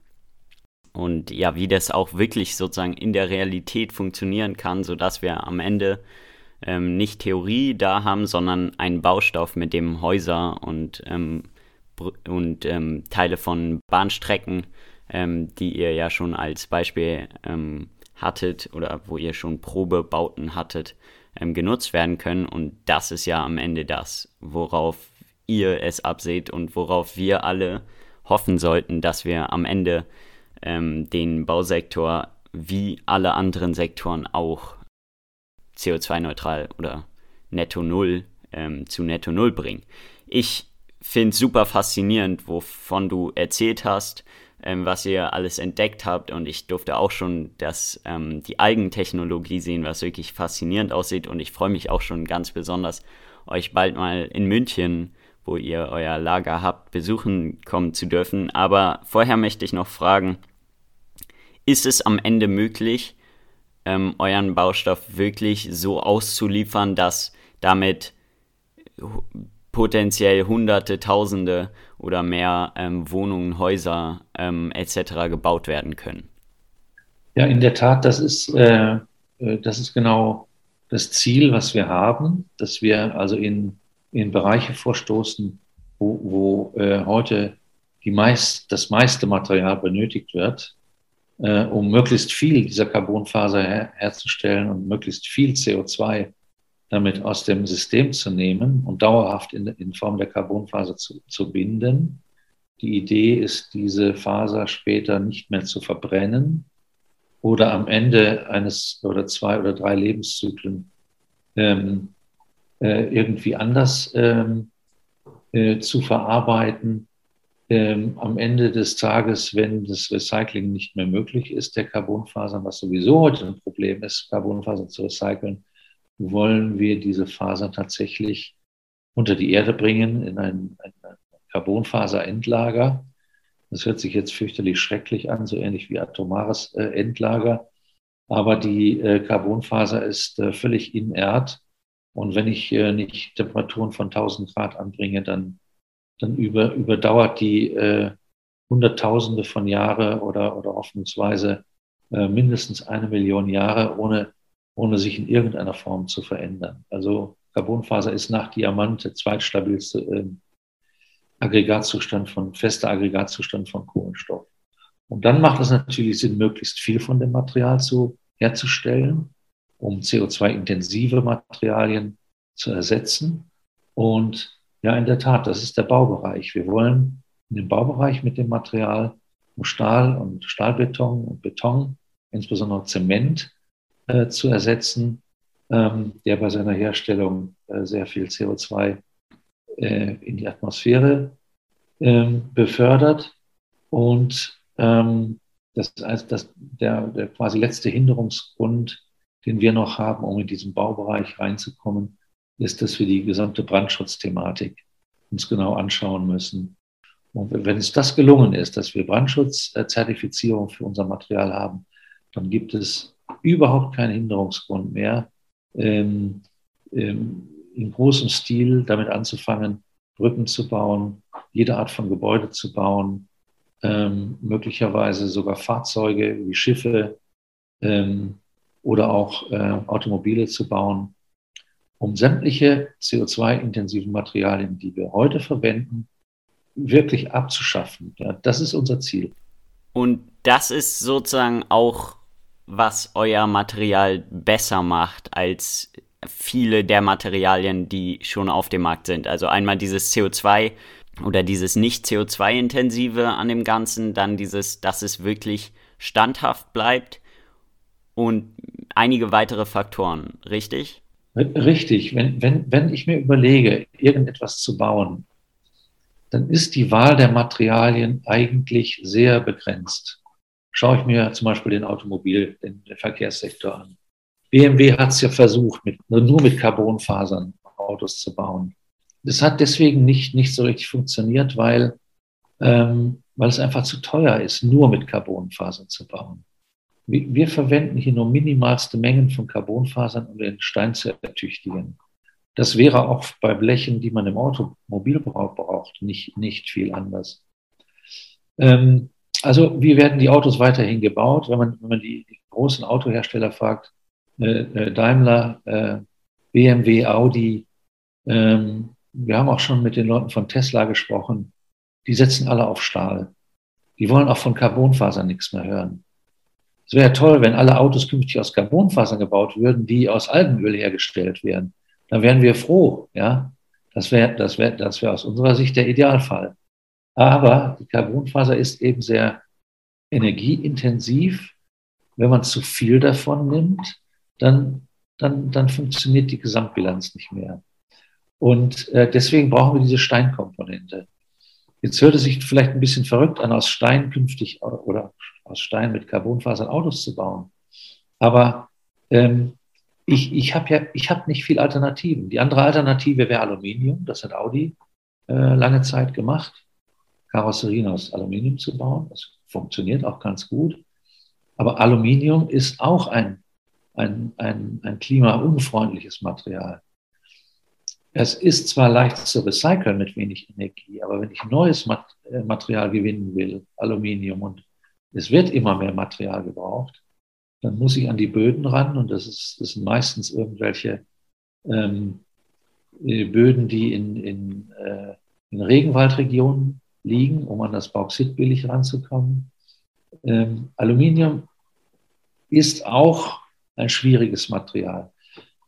Speaker 1: und ja, wie das auch wirklich sozusagen in der Realität funktionieren kann, sodass wir am Ende ähm, nicht Theorie da haben, sondern einen Baustoff, mit dem Häuser und, ähm, und ähm, Teile von Bahnstrecken, ähm, die ihr ja schon als Beispiel ähm, hattet oder wo ihr schon Probebauten hattet, ähm, genutzt werden können. Und das ist ja am Ende das, worauf ihr es abseht und worauf wir alle hoffen sollten, dass wir am Ende ähm, den Bausektor wie alle anderen Sektoren auch CO2-neutral oder netto null ähm, zu netto null bringen. Ich finde es super faszinierend, wovon du erzählt hast, ähm, was ihr alles entdeckt habt. Und ich durfte auch schon das, ähm, die Eigentechnologie sehen, was wirklich faszinierend aussieht. Und ich freue mich auch schon ganz besonders, euch bald mal in München, wo ihr euer Lager habt, besuchen kommen zu dürfen. Aber vorher möchte ich noch fragen, ist es am Ende möglich, ähm, euren Baustoff wirklich so auszuliefern, dass damit potenziell Hunderte, Tausende oder mehr ähm, Wohnungen, Häuser ähm, etc. gebaut werden können.
Speaker 4: Ja, in der Tat, das ist, äh, äh, das ist genau das Ziel, was wir haben, dass wir also in, in Bereiche vorstoßen, wo, wo äh, heute die meist, das meiste Material benötigt wird, äh, um möglichst viel dieser Carbonfaser her herzustellen und möglichst viel CO2 damit aus dem System zu nehmen und dauerhaft in, in Form der Carbonfaser zu, zu binden. Die Idee ist, diese Faser später nicht mehr zu verbrennen oder am Ende eines oder zwei oder drei Lebenszyklen ähm, äh, irgendwie anders ähm, äh, zu verarbeiten. Ähm, am Ende des Tages, wenn das Recycling nicht mehr möglich ist, der Carbonfasern, was sowieso heute ein Problem ist, Carbonfasern zu recyceln, wollen wir diese Faser tatsächlich unter die Erde bringen in ein, ein Carbonfaserendlager. Das hört sich jetzt fürchterlich schrecklich an, so ähnlich wie atomares äh, Endlager. Aber die äh, Carbonfaser ist äh, völlig inert. Und wenn ich äh, nicht Temperaturen von 1000 Grad anbringe, dann, dann über, überdauert die äh, Hunderttausende von Jahre oder, oder hoffnungsweise äh, mindestens eine Million Jahre, ohne ohne sich in irgendeiner Form zu verändern. Also Carbonfaser ist nach Diamant der zweitstabilste äh, Aggregatzustand von, fester Aggregatzustand von Kohlenstoff. Und dann macht es natürlich Sinn, möglichst viel von dem Material zu, herzustellen, um CO2-intensive Materialien zu ersetzen. Und ja, in der Tat, das ist der Baubereich. Wir wollen in dem Baubereich mit dem Material um Stahl und Stahlbeton und Beton, insbesondere Zement, äh, zu ersetzen, ähm, der bei seiner Herstellung äh, sehr viel CO2 äh, in die Atmosphäre ähm, befördert. Und ähm, das dass der, der quasi letzte Hinderungsgrund, den wir noch haben, um in diesen Baubereich reinzukommen, ist, dass wir die gesamte Brandschutzthematik uns genau anschauen müssen. Und wenn es das gelungen ist, dass wir Brandschutzzertifizierung für unser Material haben, dann gibt es überhaupt keinen Hinderungsgrund mehr, ähm, ähm, in großem Stil damit anzufangen, Brücken zu bauen, jede Art von Gebäude zu bauen, ähm, möglicherweise sogar Fahrzeuge wie Schiffe ähm, oder auch äh, Automobile zu bauen, um sämtliche CO2-intensiven Materialien, die wir heute verwenden, wirklich abzuschaffen. Ja, das ist unser Ziel.
Speaker 1: Und das ist sozusagen auch, was euer Material besser macht als viele der Materialien, die schon auf dem Markt sind. Also einmal dieses CO2 oder dieses nicht CO2-intensive an dem Ganzen, dann dieses, dass es wirklich standhaft bleibt und einige weitere Faktoren, richtig?
Speaker 4: Richtig. Wenn, wenn, wenn ich mir überlege, irgendetwas zu bauen, dann ist die Wahl der Materialien eigentlich sehr begrenzt. Schaue ich mir zum Beispiel den Automobil, den, Verkehrssektor an. BMW hat es ja versucht, mit, nur mit Carbonfasern Autos zu bauen. Das hat deswegen nicht, nicht so richtig funktioniert, weil, ähm, weil es einfach zu teuer ist, nur mit Carbonfasern zu bauen. Wir, wir verwenden hier nur minimalste Mengen von Carbonfasern, um den Stein zu ertüchtigen. Das wäre auch bei Blechen, die man im Automobilbau braucht, nicht, nicht viel anders. Ähm, also wie werden die Autos weiterhin gebaut? Wenn man, wenn man die, die großen Autohersteller fragt, äh, äh Daimler, äh, BMW, Audi, ähm, wir haben auch schon mit den Leuten von Tesla gesprochen, die setzen alle auf Stahl. Die wollen auch von Carbonfasern nichts mehr hören. Es wäre toll, wenn alle Autos künftig aus Carbonfasern gebaut würden, die aus Algenöl hergestellt werden dann wären wir froh. Ja? Das wäre das wär, das wär aus unserer Sicht der Idealfall. Aber die Carbonfaser ist eben sehr energieintensiv. Wenn man zu viel davon nimmt, dann, dann, dann funktioniert die Gesamtbilanz nicht mehr. Und äh, deswegen brauchen wir diese Steinkomponente. Jetzt hört es sich vielleicht ein bisschen verrückt an, aus Stein künftig oder aus Stein mit Carbonfasern Autos zu bauen. Aber ähm, ich, ich habe ja, ich habe nicht viel Alternativen. Die andere Alternative wäre Aluminium. Das hat Audi äh, lange Zeit gemacht, Karosserien aus Aluminium zu bauen. Das funktioniert auch ganz gut. Aber Aluminium ist auch ein, ein, ein, ein klimaunfreundliches Material. Es ist zwar leicht zu recyceln mit wenig Energie, aber wenn ich neues äh, Material gewinnen will, Aluminium, und es wird immer mehr Material gebraucht, dann muss ich an die Böden ran und das, ist, das sind meistens irgendwelche ähm, äh, Böden, die in, in, äh, in Regenwaldregionen liegen, um an das Bauxit billig ranzukommen. Ähm, Aluminium ist auch ein schwieriges Material.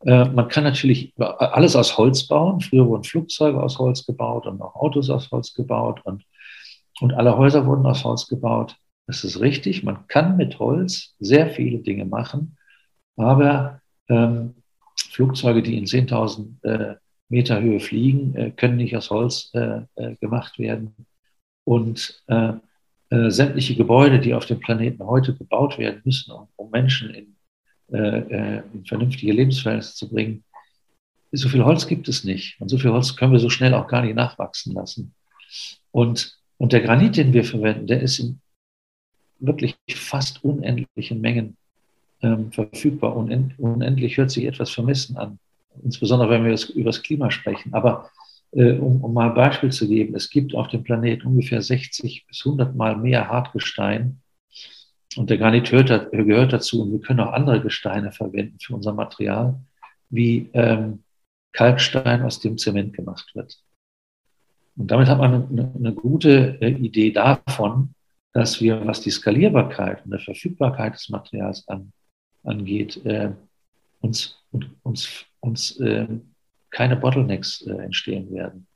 Speaker 4: Äh, man kann natürlich alles aus Holz bauen. Früher wurden Flugzeuge aus Holz gebaut und auch Autos aus Holz gebaut und, und alle Häuser wurden aus Holz gebaut. Das ist richtig. Man kann mit Holz sehr viele Dinge machen, aber ähm, Flugzeuge, die in 10.000 äh, Meter Höhe fliegen, äh, können nicht aus Holz äh, äh gemacht werden. Und äh, äh, sämtliche Gebäude, die auf dem Planeten heute gebaut werden müssen, um, um Menschen in, in vernünftige Lebensverhältnisse zu bringen, so viel Holz gibt es nicht. Und so viel Holz können wir so schnell auch gar nicht nachwachsen lassen. Und, und der Granit, den wir verwenden, der ist in wirklich fast unendlichen Mengen ähm, verfügbar. Unend, unendlich hört sich etwas vermessen an, insbesondere wenn wir über das Klima sprechen. Aber äh, um, um mal ein Beispiel zu geben, es gibt auf dem Planeten ungefähr 60 bis 100 Mal mehr Hartgestein. Und der Granit hört, gehört dazu. Und wir können auch andere Gesteine verwenden für unser Material, wie ähm, Kalkstein, aus dem Zement gemacht wird. Und damit hat man eine, eine gute äh, Idee davon, dass wir, was die Skalierbarkeit und die Verfügbarkeit des Materials an, angeht, äh, uns, uns, uns äh, keine Bottlenecks äh, entstehen werden.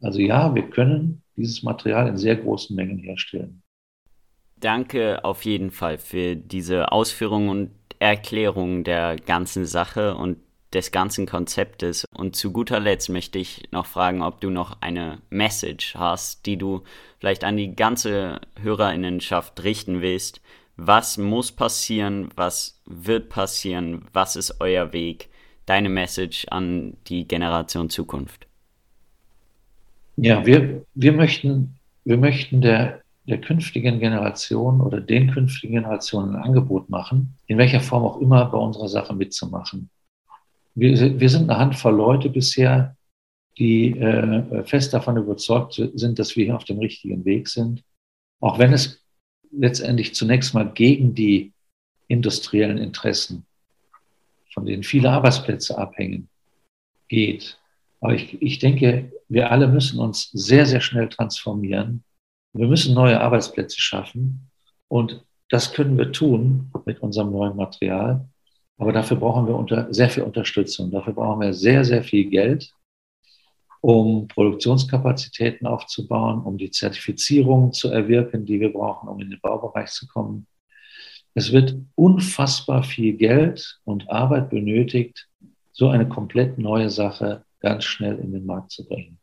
Speaker 4: Also ja, wir können dieses Material in sehr großen Mengen herstellen.
Speaker 1: Danke auf jeden Fall für diese Ausführungen und Erklärung der ganzen Sache und des ganzen Konzeptes. Und zu guter Letzt möchte ich noch fragen, ob du noch eine Message hast, die du vielleicht an die ganze Hörerinnenschaft richten willst. Was muss passieren? Was wird passieren? Was ist euer Weg? Deine Message an die Generation Zukunft.
Speaker 4: Ja, wir, wir möchten wir möchten der, der künftigen Generation oder den künftigen Generationen ein Angebot machen, in welcher Form auch immer bei unserer Sache mitzumachen. Wir, wir sind eine Handvoll Leute bisher, die äh, fest davon überzeugt sind, dass wir hier auf dem richtigen Weg sind, auch wenn es letztendlich zunächst mal gegen die industriellen Interessen, von denen viele Arbeitsplätze abhängen, geht. Aber ich, ich denke, wir alle müssen uns sehr, sehr schnell transformieren. Wir müssen neue Arbeitsplätze schaffen. Und das können wir tun mit unserem neuen Material. Aber dafür brauchen wir unter, sehr viel Unterstützung. Dafür brauchen wir sehr, sehr viel Geld, um Produktionskapazitäten aufzubauen, um die Zertifizierung zu erwirken, die wir brauchen, um in den Baubereich zu kommen. Es wird unfassbar viel Geld und Arbeit benötigt, so eine komplett neue Sache ganz schnell in den Markt zu bringen.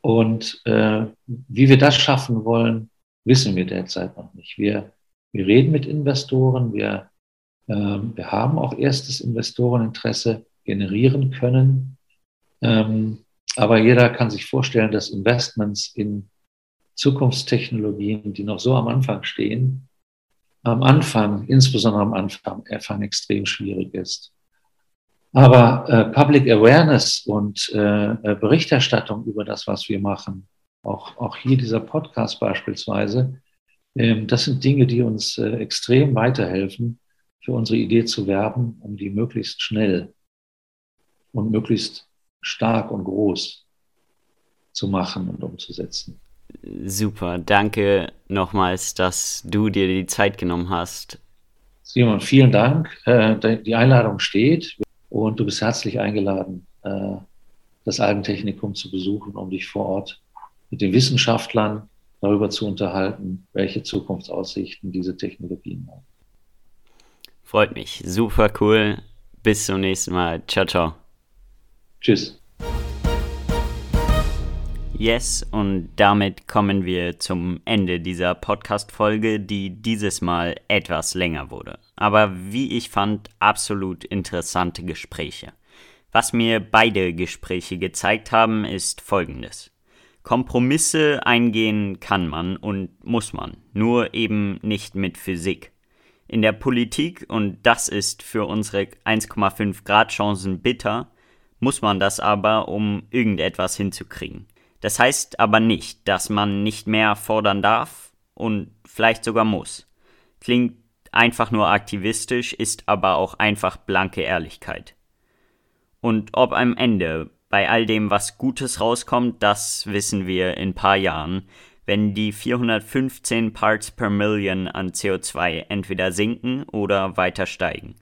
Speaker 4: Und äh, wie wir das schaffen wollen, wissen wir derzeit noch nicht. Wir, wir reden mit Investoren, wir, äh, wir haben auch erstes Investoreninteresse generieren können. Ähm, aber jeder kann sich vorstellen, dass Investments in Zukunftstechnologien, die noch so am Anfang stehen, am Anfang, insbesondere am Anfang, Anfang extrem schwierig ist. Aber äh, Public Awareness und äh, äh, Berichterstattung über das, was wir machen, auch, auch hier dieser Podcast beispielsweise, ähm, das sind Dinge, die uns äh, extrem weiterhelfen, für unsere Idee zu werben, um die möglichst schnell und möglichst stark und groß zu machen und umzusetzen.
Speaker 1: Super, danke nochmals, dass du dir die Zeit genommen hast.
Speaker 4: Simon, vielen Dank. Äh, die Einladung steht. Und du bist herzlich eingeladen, äh, das Algentechnikum zu besuchen, um dich vor Ort mit den Wissenschaftlern darüber zu unterhalten, welche Zukunftsaussichten diese Technologien haben.
Speaker 1: Freut mich. Super cool. Bis zum nächsten Mal. Ciao, ciao.
Speaker 4: Tschüss.
Speaker 1: Yes, und damit kommen wir zum Ende dieser Podcast-Folge, die dieses Mal etwas länger wurde. Aber wie ich fand, absolut interessante Gespräche. Was mir beide Gespräche gezeigt haben, ist folgendes. Kompromisse eingehen kann man und muss man, nur eben nicht mit Physik. In der Politik, und das ist für unsere 1,5 Grad Chancen bitter, muss man das aber, um irgendetwas hinzukriegen. Das heißt aber nicht, dass man nicht mehr fordern darf und vielleicht sogar muss. Klingt einfach nur aktivistisch, ist aber auch einfach blanke Ehrlichkeit. Und ob am Ende bei all dem was Gutes rauskommt, das wissen wir in paar Jahren, wenn die 415 Parts per Million an CO2 entweder sinken oder weiter steigen.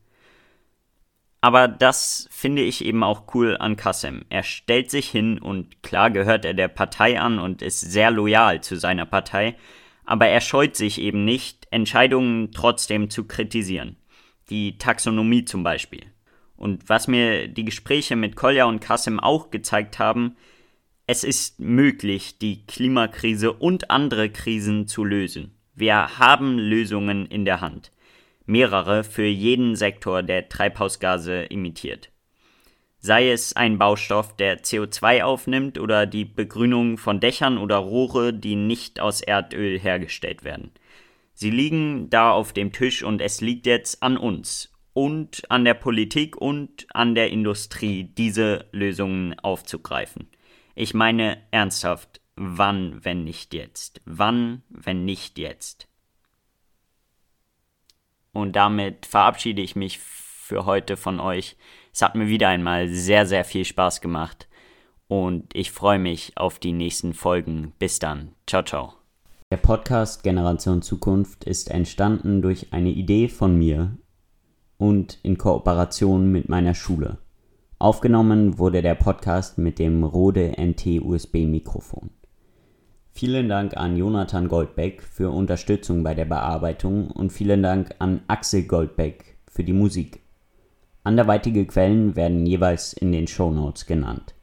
Speaker 1: Aber das finde ich eben auch cool an Kassem. Er stellt sich hin und klar gehört er der Partei an und ist sehr loyal zu seiner Partei, aber er scheut sich eben nicht, Entscheidungen trotzdem zu kritisieren. Die Taxonomie zum Beispiel. Und was mir die Gespräche mit Kolja und Kassem auch gezeigt haben, es ist möglich, die Klimakrise und andere Krisen zu lösen. Wir haben Lösungen in der Hand mehrere für jeden Sektor, der Treibhausgase emittiert. Sei es ein Baustoff, der CO2 aufnimmt oder die Begrünung von Dächern oder Rohre, die nicht aus Erdöl hergestellt werden. Sie liegen da auf dem Tisch und es liegt jetzt an uns und an der Politik und an der Industrie, diese Lösungen aufzugreifen. Ich meine ernsthaft, wann, wenn nicht jetzt? Wann, wenn nicht jetzt? Und damit verabschiede ich mich für heute von euch. Es hat mir wieder einmal sehr, sehr viel Spaß gemacht. Und ich freue mich auf die nächsten Folgen. Bis dann. Ciao, ciao. Der Podcast Generation Zukunft ist entstanden durch eine Idee von mir und in Kooperation mit meiner Schule. Aufgenommen wurde der Podcast mit dem Rode NT USB Mikrofon. Vielen Dank an Jonathan Goldbeck für Unterstützung bei der Bearbeitung und vielen Dank an Axel Goldbeck für die Musik. Anderweitige Quellen werden jeweils in den Shownotes genannt.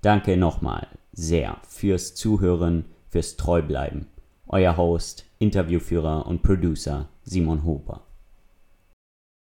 Speaker 1: Danke nochmal sehr fürs Zuhören, fürs Treubleiben. Euer Host, Interviewführer und Producer Simon Hober.